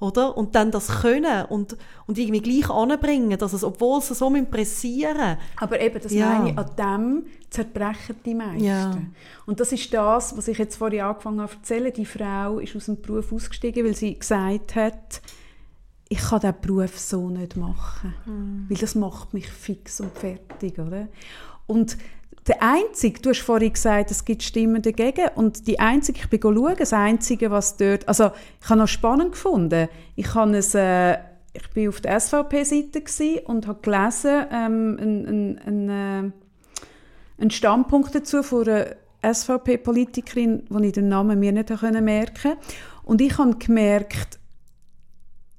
oder? Und dann das können und, und irgendwie gleich anbringen, dass es, obwohl sie so pressieren Aber eben, das ja. meine ich, an dem zerbrechen die meisten. Ja. Und das ist das, was ich jetzt vorhin angefangen habe zu erzählen. Die Frau ist aus dem Beruf ausgestiegen, weil sie gesagt hat, ich kann diesen Beruf so nicht machen, mhm. weil das macht mich fix und fertig, oder? Und der einzige, du hast vorhin gesagt, es gibt Stimmen dagegen und die einzige, ich bin schauen, das einzige, was dort, also ich habe noch spannend gefunden, ich habe es, äh, ich bin auf der SVP-Seite und habe gelesen, ähm, einen, einen, einen, äh, einen Standpunkt dazu von einer SVP-Politikerin, wo ich den Namen mir nicht merken konnte. Und ich habe gemerkt,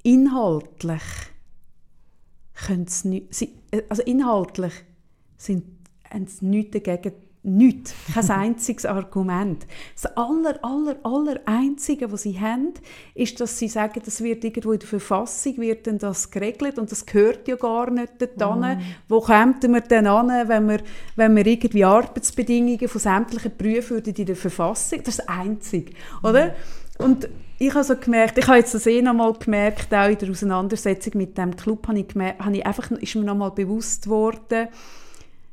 inhaltlich können sie, also inhaltlich sind sie nichts dagegen Nichts. Kein einziges Argument. Das aller, aller, aller Einzige, was sie haben, ist, dass sie sagen, das wird irgendwo in der Verfassung wird denn das geregelt und das gehört ja gar nicht dorthin. Mm. Wo kommen wir denn an, wenn wir, wenn wir irgendwie Arbeitsbedingungen von sämtlichen Berufen in der Verfassung? Das ist das Einzige, oder? Mm. Und ich habe so gemerkt, ich habe jetzt das eh noch mal gemerkt, auch in der Auseinandersetzung mit dem Club, habe ich, gemerkt, habe ich einfach, ist mir noch mal bewusst geworden,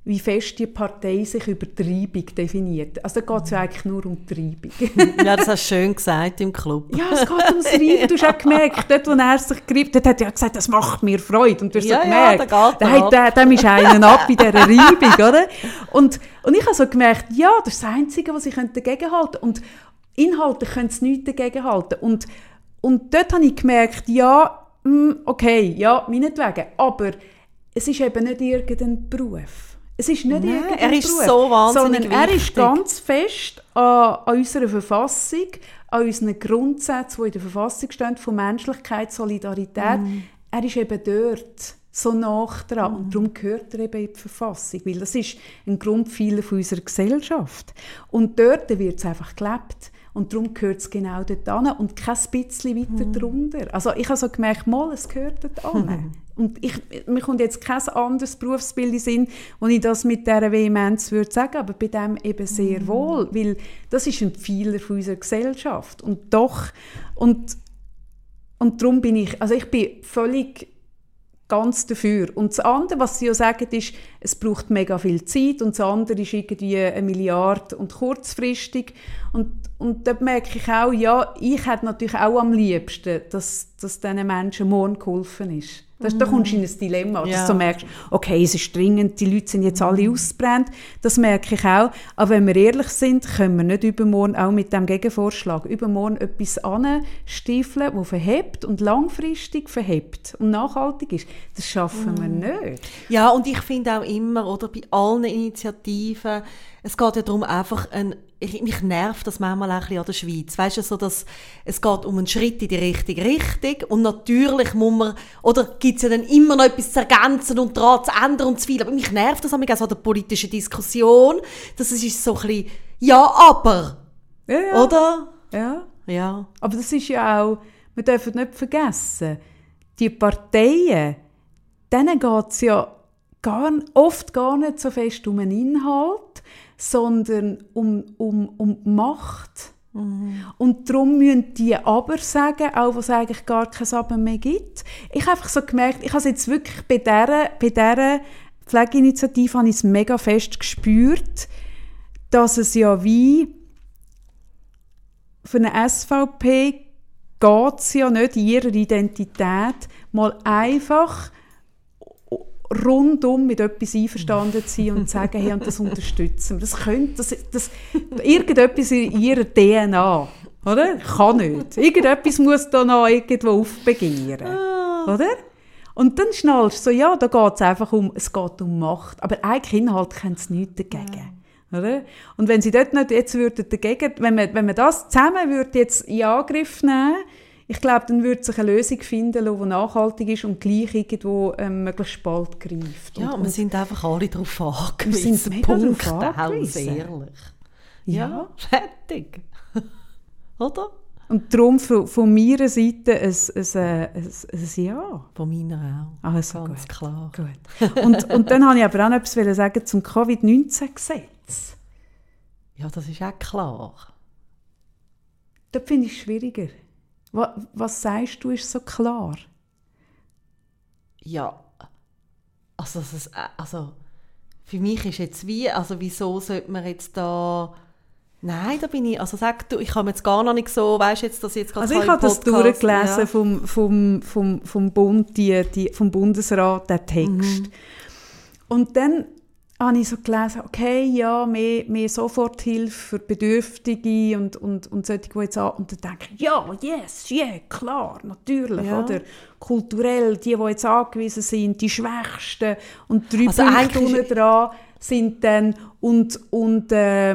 wie fest die Partei sich über Treibung definiert. Also da geht es ja eigentlich nur um Treibung. ja, das hast du schön gesagt im Club. ja, es geht ums Reiben. Du hast auch gemerkt, dort, wo er sich greift, dort hat er gesagt, das macht mir Freude. Und du hast ja, gemerkt, ja, da geht der, dem ist einen ab in dieser Reibung, oder? Und, und ich habe so gemerkt, ja, das ist das Einzige, was ich dagegen halten könnte. Und inhaltlich können sie nichts dagegen halten. Und, und dort habe ich gemerkt, ja, hm, okay, ja, meinetwegen, aber es ist eben nicht irgendein Beruf. Es ist nicht Nein, er ist Beruf, so wahnsinnig sondern er ist ganz fest an, an unserer Verfassung, an unseren Grundsätzen, die in der Verfassung stehen, von Menschlichkeit, Solidarität. Mm. Er ist eben dort so nach dran. Mm. Und darum gehört er eben in die Verfassung, weil das ist ein Grundpfeiler unserer Gesellschaft. Und dort wird es einfach gelebt. Und darum gehört es genau dort an und kein bisschen weiter mm. drunter. Also ich habe so gemerkt, mal, es gehört dort an. Und ich, mir kommt jetzt kein anderes Berufsbild in Sinn, wo ich das mit dieser Vehemenz würde sagen, aber bei dem eben sehr mm. wohl, weil das ist ein Pfeiler unserer Gesellschaft. Und doch, und, und darum bin ich, also ich bin völlig ganz dafür. Und das andere, was sie ja sagen, ist, es braucht mega viel Zeit und das andere ist irgendwie eine Milliarde und kurzfristig. Und, und da merke ich auch, ja, ich hätte natürlich auch am liebsten, dass, dass diesen Menschen morgen geholfen ist. Das, Da kommst du in ein Dilemma, ja. dass du merkst, okay, es ist dringend, die Leute sind jetzt alle ausgebrannt. Das merke ich auch. Aber wenn wir ehrlich sind, können wir nicht übermorgen auch mit dem Gegenvorschlag übermorgen etwas anstiefeln, das verhebt und langfristig verhebt und nachhaltig ist. Das schaffen mm. wir nicht. Ja, und ich finde auch immer, oder bei allen Initiativen, es geht ja darum, einfach ein ich, mich nervt das manchmal auch ein bisschen an der Schweiz. Weißt du, so, dass es geht um einen Schritt in die richtige Richtung und natürlich muss man, oder gibt es ja dann immer noch etwas zu ergänzen und daran zu ändern und zu viel. Aber mich nervt das auch so an der politischen Diskussion, dass es ist so ein bisschen, ja, aber, Ja, ja. oder? Ja. Ja. Aber das ist ja auch, wir dürfen nicht vergessen, die Parteien, denen geht es ja gar, oft gar nicht so fest um einen Inhalt, sondern um, um, um Macht. Und darum müssen die aber sagen, auch wo es eigentlich gar kein Aber mehr gibt. Ich habe einfach so gemerkt, ich habe es jetzt wirklich bei dieser, bei dieser Pflegeinitiative habe ich es mega fest gespürt, dass es ja wie für eine SVP geht es ja nicht in ihrer Identität mal einfach rundum mit etwas einverstanden zu sein und zu sagen, hey, und das unterstützen wir. Das könnte, das, das, irgendetwas in ihrer DNA, oder? Kann nicht. Irgendetwas muss da noch irgendwo aufbegehren, oder? Und dann schnallst du so, ja, da geht es einfach um, es geht um Macht. Aber eigentlich Inhalt können sie nichts dagegen. Oder? Und wenn sie dort nicht jetzt würden dagegen, wenn man, wenn man das zusammen würde jetzt in Angriff nehmen, ich glaube, dann würde sich eine Lösung finden, die nachhaltig ist und gleich irgendwo ähm, möglichst bald greift. Ja, und, wir sind einfach alle darauf angewiesen. Wir sind mega Punkt drauf aus, angewiesen. ehrlich. Ja. Ja, fertig. Oder? und darum von, von meiner Seite ein, ein, ein, ein, ein Ja. Von meiner auch. Also Ganz gut. klar. Gut. Und, und dann wollte ich aber auch noch etwas sagen zum Covid-19-Gesetz. Ja, das ist auch klar. Das finde ich schwieriger. Was, was sagst du, ist so klar? Ja, also, ist, äh, also für mich ist jetzt wie, also wieso sollte man jetzt da... Nein, da bin ich, also sag du, ich habe jetzt gar noch nicht so, weißt jetzt, dass ich jetzt gerade Also so ich habe das durchgelesen ja. vom, vom, vom, vom Bund, die, die, vom Bundesrat, der Text. Mhm. Und dann habe ich so gelesen, okay, ja, mehr, mehr Soforthilfe für Bedürftige und, und, und solche, die jetzt an... Und dann denke ich, ja, yes, yeah, klar, natürlich, Ja. oder? Kulturell, die, die jetzt angewiesen sind, die Schwächsten. Und drei Also Punkte unten dran sind dann... Und, und äh,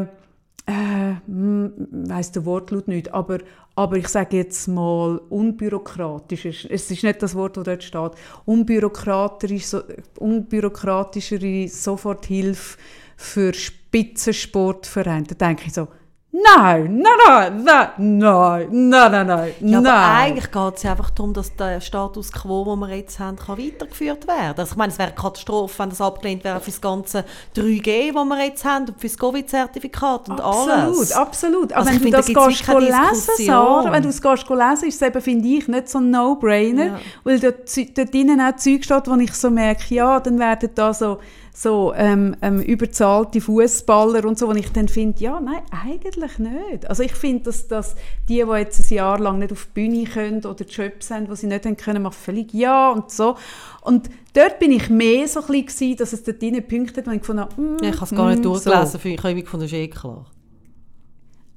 äh, weiß der Wortlaut nicht, aber, aber ich sage jetzt mal unbürokratisch. Es ist nicht das Wort, das dort steht. Unbürokratischere Soforthilfe für Spitzensportvereine. Da denke ich so, Nein, nein, nein, nein, nein, nein, nein, ja, nein. eigentlich geht es einfach darum, dass der Status Quo, den wir jetzt haben, kann weitergeführt werden also Ich meine, es wäre eine Katastrophe, wenn das abgelehnt wäre für das ganze 3G, das wir jetzt haben und für das Covid-Zertifikat und absolut, alles. Absolut, absolut. Also wenn, wenn, du das da lesen, Sarah, wenn du das lesen, ist es eben, finde ich, nicht so ein No-Brainer, ja. weil dort, dort drinnen auch Zeug steht, wo ich so merke, ja, dann werden da so so ähm, ähm, überzahlte Fußballer und so, wo ich dann finde, ja, nein, eigentlich nicht. Also ich finde, dass, dass die, die jetzt ein Jahr lang nicht auf die Bühne können oder Jobs haben, die sie nicht haben können, machen völlig ja und so. Und dort bin ich mehr so ein bisschen dass es dort drinnen Punkte hat, wo ich gefunden habe, mm, Ja, ich habe es gar nicht mm, durchgelesen, so. ich habe gefunden, das ist eh klar.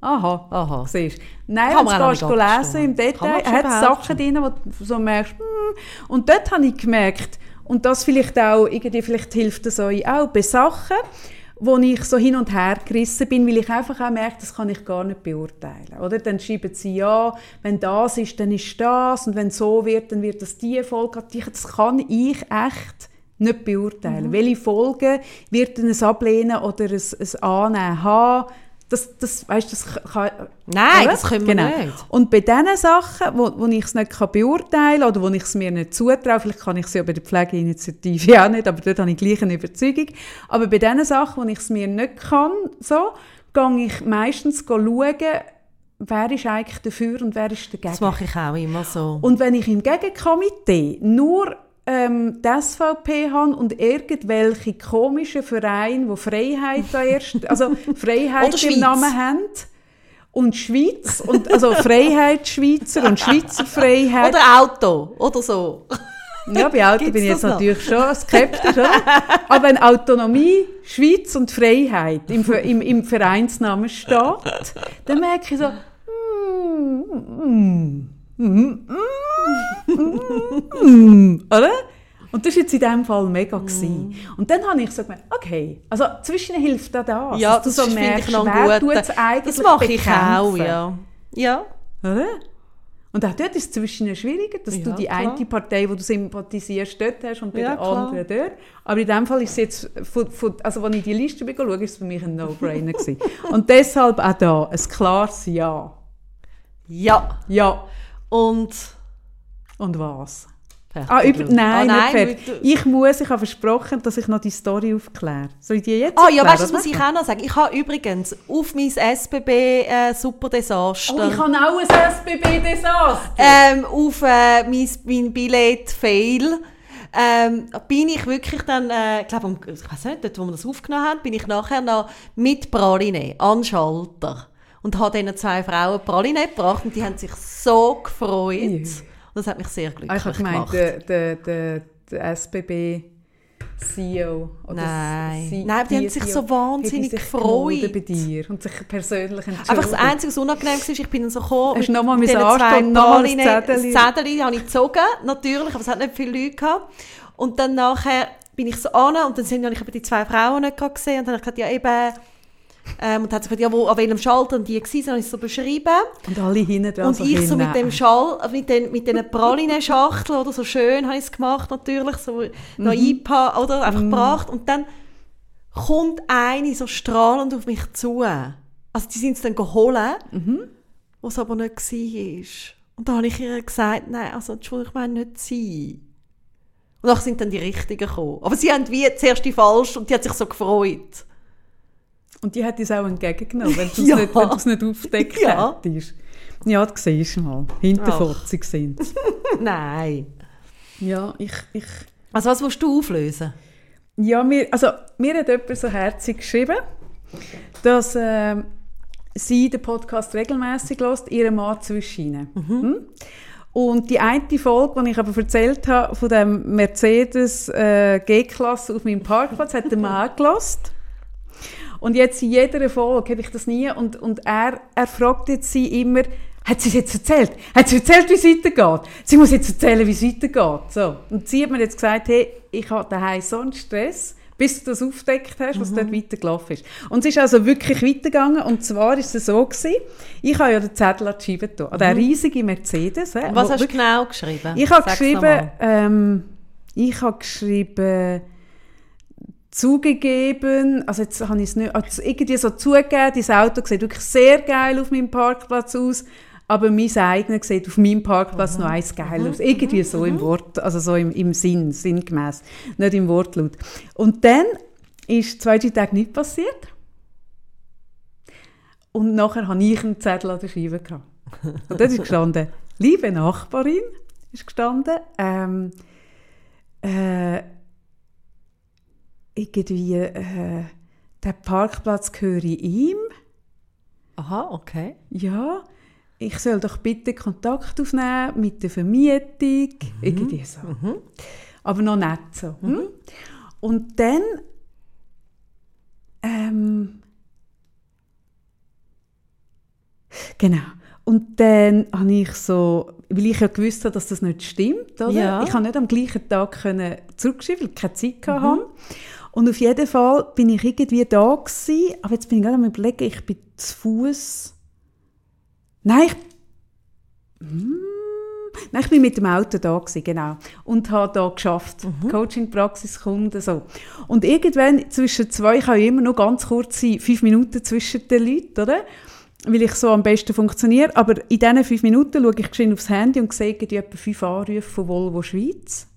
Aha. Aha. Siehst. Nein, Kann wenn du nicht gehst lesen im Detail, hat es. Sachen drin, wo du so merkst, hm. und dort habe ich gemerkt, und das vielleicht auch, irgendwie, vielleicht hilft das euch auch, bei Sachen, wo ich so hin und her gerissen bin, weil ich einfach auch merke, das kann ich gar nicht beurteilen. Oder? Dann schreiben sie, ja, wenn das ist, dann ist das, und wenn so wird, dann wird das die Folge. Das kann ich echt nicht Mhm. beurteilen. Welche Folgen wird denn ein Ablehnen oder ein, ein Annehmen haben? Das, das, weißt, das kann, Nein, oder? das können wir Genau. nicht. Und bei diesen Sachen, wo, wo ich es nicht kann beurteilen kann oder wo ich es mir nicht zutraue, vielleicht kann ich es ja bei der Pflegeinitiative auch nicht, aber dort habe ich gleich eine Überzeugung. Aber bei diesen Sachen, wo ich es mir nicht kann, so, gehe ich meistens schauen, wer ist eigentlich dafür und wer ist dagegen. Das mache ich auch immer so. Und wenn ich im Gegenkomitee nur ähm, die SVP habe und irgendwelche komischen Vereine, die Freiheit da erst, also Freiheit im. Namen haben und Schweiz, und, also Freiheitsschweizer und Schweizer Freiheit. Oder Auto, oder so. ja, bei Auto Gibt's bin ich jetzt noch? natürlich schon skeptisch, oder? Aber wenn Autonomie, Schweiz und Freiheit im, im, im Vereinsnamen steht, dann merke ich so, mm, mm, mm, oder? Und das war jetzt in diesem Fall mega. Mm. Und dann habe ich so gemeint, okay, also zwischen hilft da das. Ja, das, so merkst, ich noch gut. Das mache ich auch, ja. Ja. Oder? Und auch dort ist es zwischen schwieriger, dass ja, du die klar. eine Partei, die du sympathisierst, dort hast und bei ja, der anderen dort. Aber in dem Fall ist es jetzt, von, von, also als ich die Liste schaue, ist es für mich ein No-Brainer Und deshalb auch da ein klares Ja. Ja. Ja. Und? Und was? Ah, über, nein, ah, nein nicht Ich muss, ich habe versprochen, dass ich noch die Story aufkläre. Soll ich die jetzt Ah, ja, weißt du, das muss ich auch noch sagen. Ich habe übrigens auf mein SBB äh, super Desaster. Oh, ich habe auch ein SBB Desaster. Ähm, auf äh, mein, mein Billett Fail. Ähm, bin ich wirklich dann, äh, ich glaube, ich weiß nicht, dort, wo wir das aufgenommen haben, bin ich nachher noch mit Praline an Schalter und habe diesen zwei Frauen Praline gebracht und die haben sich so gefreut. Ja. Das hat mich sehr glücklich ah, ich habe gemeint, der, der, der, der SBB CEO oder Nein, C Nein die, haben sich CEO, so wahnsinnig sich gefreut. bei dir und sich persönlich entschuldigt. Einfach das Einzige, was unangenehm war, ich bin dann so gekommen, Hast nochmal mein Anstand, nochmal das Zettel? Das Zettel habe ich gezogen, natürlich, aber es hat nicht viele Leute gehabt. Und dann nachher bin ich so an und dann habe ich die zwei Frauen nicht gesehen und dann habe ich gesagt, ja eben ähm, und hat sich gefragt, ja, wo, an welchem Schalter die waren, habe ich so beschrieben. Und alle hinten dran Und ich so mit dem Schall, mit den, mit den Praline-Schachteln, oder so schön habe ich es gemacht, natürlich, so noch mhm. IPA, oder, einfach mhm. gebracht. Und dann kommt eine so strahlend auf mich zu. Also die sind es dann geholt, mhm. was aber nicht war. Und da habe ich ihr gesagt, nein, also Entschuldigung, ich meine nicht sie. Und dann sind dann die Richtigen gekommen. Aber sie haben wie zuerst die falsch und die hat sich so gefreut. Und die hat es auch entgegengenommen, wenn du es ja. nicht, wenn nicht aufgedeckt ja. hättest. Ja, das siehst du mal. Hinterfotzig sind Nein. Ja, ich, ich... Also was willst du auflösen? Ja, mir, also, mir hat jemand so herzig geschrieben, dass äh, sie den Podcast regelmäßig hört, ihrem Mann zwischen. Mhm. Hm? Und die eine Folge, die ich aber erzählt habe, von dem Mercedes äh, G-Klasse auf meinem Parkplatz, hat der Mann gelost. Und jetzt in jeder Folge habe ich das nie. Und, und er, er fragt jetzt sie immer, hat sie es jetzt erzählt? Hat sie erzählt, wie es weitergeht? Sie muss jetzt erzählen, wie es weitergeht. So. Und sie hat mir jetzt gesagt, hey, ich habe daheim so einen Stress, bis du das aufgedeckt hast, was mhm. dort weitergelaufen ist. Und es ist also wirklich weitergegangen. Und zwar ist es so gewesen, ich habe ja den Zettel an die Scheibe getan, mhm. den riesigen Mercedes. Äh, was hast du genau geschrieben? Ich habe geschrieben, ähm, ich habe geschrieben, zugegeben, also jetzt habe ich es nicht, also irgendwie so zugegeben, dieses Auto sieht wirklich sehr geil auf meinem Parkplatz aus, aber mein eigenes sieht auf meinem Parkplatz mhm. noch eins geil aus. Irgendwie so im. Wort, also so im, im Sinn, sinngemäß, nicht im Wortlaut. Und dann ist zwei, drei Tage nicht passiert. Und nachher habe ich einen Zettel an der Scheibe gehabt. Und dort ist gestanden, liebe Nachbarin, ist gestanden, ähm, äh, irgendwie, äh, der Parkplatz gehöre ihm. Aha, okay. Ja, ich soll doch bitte Kontakt aufnehmen mit der Vermietung, mhm. irgendwie so. Mhm. Aber noch nicht so. Hm? Mhm. Und dann ähm, genau. Und dann habe ich so, weil ich ja gewusst habe, dass das nicht stimmt, oder? Ja. Ich konnte nicht am gleichen Tag zurückschreiben, weil ich keine Zeit mhm. hatte. Und auf jeden Fall bin ich irgendwie da gewesen, aber jetzt bin ich gerade am überlegen, ich bin zu Fuß. Nein, ich, hm, Nein, ich bin mit dem Auto da gewesen, genau. Und habe da geschafft. Mhm. Coaching, Praxis, Kunden, so. Und irgendwann zwischen zwei, ich habe immer noch ganz kurz fünf Minuten zwischen den Leuten, oder? Weil ich so am besten funktioniere. Aber in diesen fünf Minuten schaue ich geschwind aufs Handy und sehe etwa fünf Anrufe von Volvo Schweiz.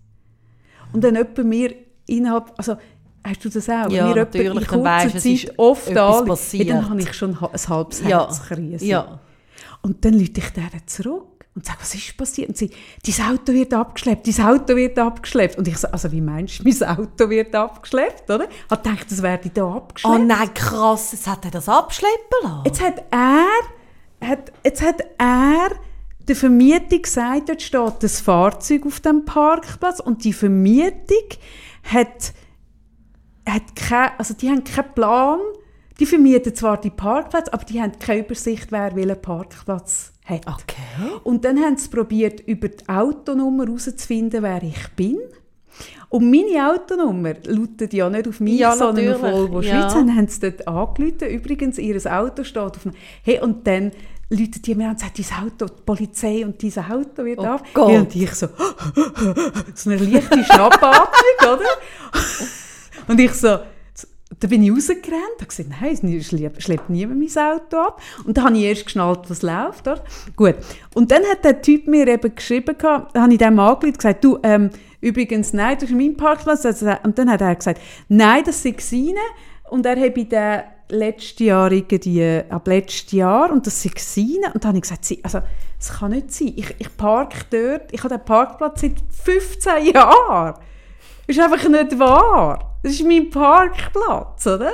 Und dann etwa mir innerhalb, also Hast du das auch? Ja, Wenn mir natürlich. In kurzer Zeit oft da, ja, dann habe ich schon ein halbes Herz ja. ja. Und dann lüte ich denen zurück und sage, was ist passiert? Und sie, dein Auto wird abgeschleppt, dein Auto wird abgeschleppt. Und ich sage, also wie meinst du, mein Auto wird abgeschleppt, oder? Ich habe gedacht, das werde da abgeschleppt. Oh nein, krass, jetzt hat er das abschleppen lassen? Jetzt hat er, hat, jetzt hat er der Vermietung gesagt, dort steht das Fahrzeug auf dem Parkplatz und die Vermietung hat hat kein, also die haben keinen Plan. Die vermieten zwar die Parkplätze, aber die haben keine Übersicht, wer welchen Parkplatz hat. Okay. Und dann haben sie probiert, über die Autonummer herauszufinden, wer ich bin. Und meine Autonummer lautet ja nicht auf mich, Ja, sondern auf natürlich. Volvo Ja. Schweiz. Und haben sie dort angerufen. Übrigens, ihr Auto steht auf dem... Hey, und dann läutet die mir an und sagt, dein Auto, die Polizei und dieses Auto wird Oh auf. Gott. Und ich so, so eine leichte Schnappatmung, oder? Und ich so, da bin ich rausgerannt, habe gesagt, nein, es schleppt, niemand mein Auto ab. Und dann habe ich erst geschnallt, was läuft. Oder? Gut. Und dann hat der Typ mir eben geschrieben, da habe ich dem und gesagt, du, ähm, übrigens, nein, das ist mein Parkplatz. Also, Und dann hat er gesagt, nein, das sei seine. Und er habe den letzten Jahr irgendwie, ab letztes Jahr, und das sei seine. Und dann habe ich gesagt, also, das kann nicht sein. Ich, ich parke dort, ich habe den Parkplatz seit 15 Jahren. Das ist einfach nicht wahr. Das ist mein Parkplatz, oder?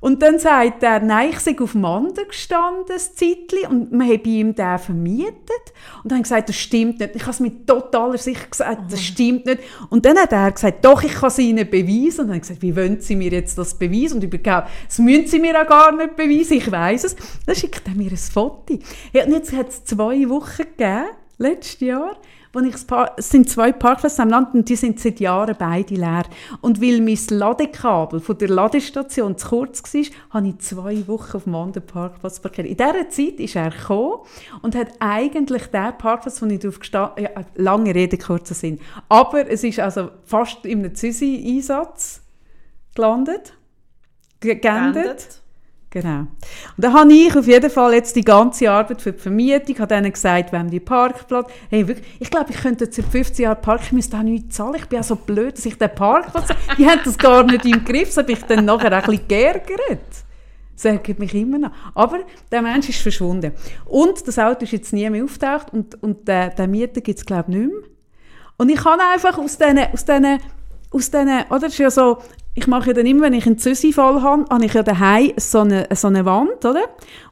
Und dann sagt er, nein, ich sei auf Manda gestanden, ein Zeitchen, und wir haben ihm den vermietet. Und dann gesagt, das stimmt nicht. Ich habe es mit totaler Sicherheit gesagt, das stimmt nicht. Und dann hat er gesagt, doch, ich kann es Ihnen beweisen. Und dann gesagt, wie wollen Sie mir jetzt das beweisen? Und überhaupt, das müssen Sie mir auch gar nicht beweisen, ich weiß es. Dann schickt er mir ein Foto. Ja, und jetzt hat es zwei Wochen gegeben, letztes Jahr, wo ich es sind zwei Parkplätze am Land und die sind seit Jahren beide leer. Und weil mein Ladekabel von der Ladestation zu kurz war, habe ich zwei Wochen auf dem anderen Parkplatz parkiert. In dieser Zeit ist er gekommen und hat eigentlich den Parkplatz, wo ich drauf gestanden ja, lange Rede, kurzer Sinn. Aber es ist also fast in einem Züsi-Einsatz gelandet, ge- geendet. Beendet. Genau. Und da habe ich auf jeden Fall jetzt die ganze Arbeit für die Vermietung, habe denen gesagt, wem die Parkplatz, hey, wirklich, ich glaube, ich könnte jetzt seit 15 Jahren parken, ich müsste auch nichts zahlen, ich bin auch so blöd, dass ich den Parkplatz, die haben das gar nicht im Griff, das habe ich dann nachher auch ein bisschen geärgert. Das ärgert mich immer noch. Aber der Mensch ist verschwunden. Und das Auto ist jetzt nie mehr auftaucht und, und den, den Mieter gibt es, glaube ich, nicht mehr. Und ich kann einfach aus diesen, aus diesen, aus diesen, oder, ist ja so, ich mache ja dann immer, wenn ich einen Züsi-Fall habe, habe ich ja daheim so eine, so eine Wand, oder?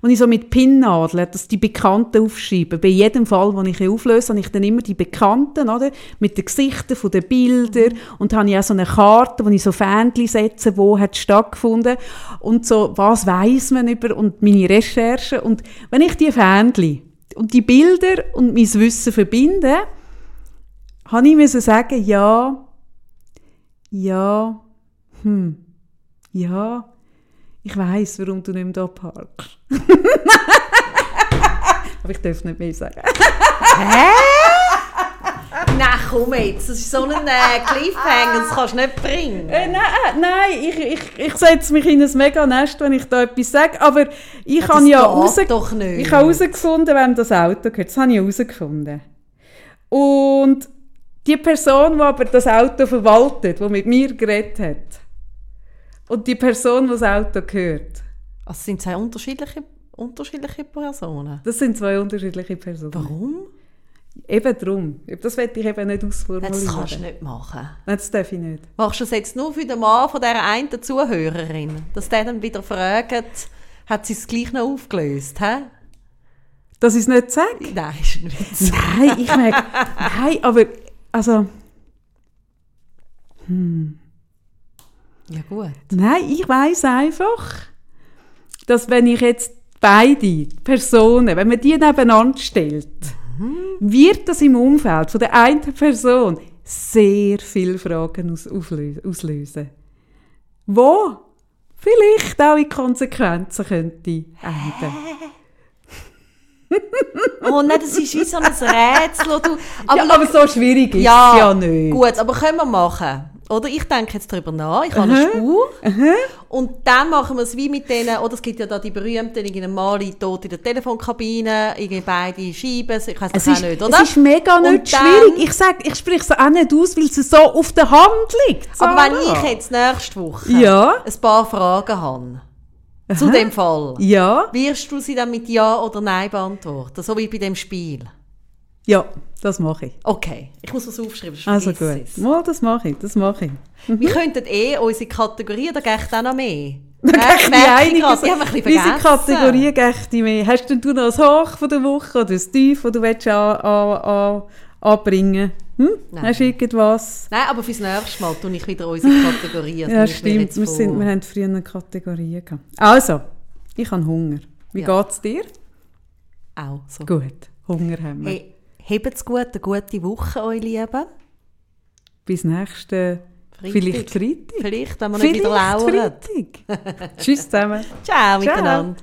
Und ich so mit Pinnnadeln, dass die Bekannten aufschreiben. Bei jedem Fall, den ich auflöse, habe ich dann immer die Bekannten, oder? Mit den Gesichtern von den Bildern. Und habe ich auch so eine Karte, wo ich so Fähnchen setze, wo hat stattgefunden. Und so, was weiß man über, und meine Recherchen. Und wenn ich die Fähnchen und die Bilder und mein Wissen verbinde, habe ich müssen sagen, ja, ja, hm, ja, ich weiß, warum du nicht mehr da parkst. Aber ich darf nicht mehr sagen. Nein, komm jetzt, das ist so ein äh, Cliffhanger, das kannst du nicht bringen. Äh, nein, äh, nein ich, ich, ich setze mich in ein mega Nest, wenn ich da etwas sage. Aber ich Ja, habe das ja raus, doch nicht. ich habe herausgefunden, wem das Auto gehört. Das habe ich herausgefunden. Und die Person, die aber das Auto verwaltet, die mit mir geredet hat, und die Person, die das Auto gehört, Also sind zwei unterschiedliche, unterschiedliche Personen. das sind zwei unterschiedliche Personen. Warum? Eben darum. Das werde ich eben nicht ausformulieren. Das kannst du nicht machen. Nein, das darf ich nicht. Machst du das jetzt nur für den Mann von dieser einen Zuhörerin? Dass der dann wieder fragt, hat sie es gleich noch aufgelöst? Hä? Dass ich es nicht sage? Nein, ist ein Witz. Nein, ich merke, nein, aber, also, Ja gut. nein, ich weiß einfach, dass wenn ich jetzt beide Personen, wenn man die nebeneinander stellt, wird das im Umfeld von der einen Person sehr viele Fragen aus, auslösen. Wo vielleicht auch in Konsequenzen könnte enden. Oh nein, das ist wie so ein Rätsel. Du, aber ja, aber so schwierig ist ja, es ja nicht. Gut, aber können wir machen. Oder ich denke jetzt darüber nach, ich habe eine Spur. Und dann machen wir es wie mit denen, oder es gibt ja da die berühmten, irgendeine Mali tot in der Telefonkabine, irgendwie beide Scheiben, ich weiß Es auch ist, nicht, oder? es ist mega Und nicht schwierig. Ich sage, ich spreche es auch nicht aus, weil es so auf der Hand liegt. aber Sarah. wenn ich jetzt nächste Woche Ja. ein paar Fragen habe, zu dem Fall, Ja, wirst du sie dann mit Ja oder Nein beantworten? So wie bei dem Spiel. ja, das mache ich. Okay, ich muss was aufschreiben, Also gut. ich's. Mal, das mache ich, das mache ich. Wir könnten eh unsere Kategorie, da geht auch noch mehr. Da geht ich einiges. haben wir ein bisschen Unsere vergessen. Kategorie geht die mehr. Hast denn du noch ein Hoch von der Woche oder ein Tief, das du willst an, an, anbringen hm? Nein. Hast du irgendwas? Nein, aber fürs nächste Mal tue ich wieder unsere Kategorie. Also Ja, stimmt. Wir, sind, wir haben früher eine Kategorie gehabt. Also, ich habe Hunger. Wie Ja. geht es dir? Auch so. Gut, Hunger haben wir. Hey, habt's gut, eine gute Woche, euch Lieben. bis nächsten, Freitag. vielleicht Freitag. Vielleicht, wenn wir nicht wieder lauern. Freitag. Tschüss zusammen. Ciao Ciao. miteinander.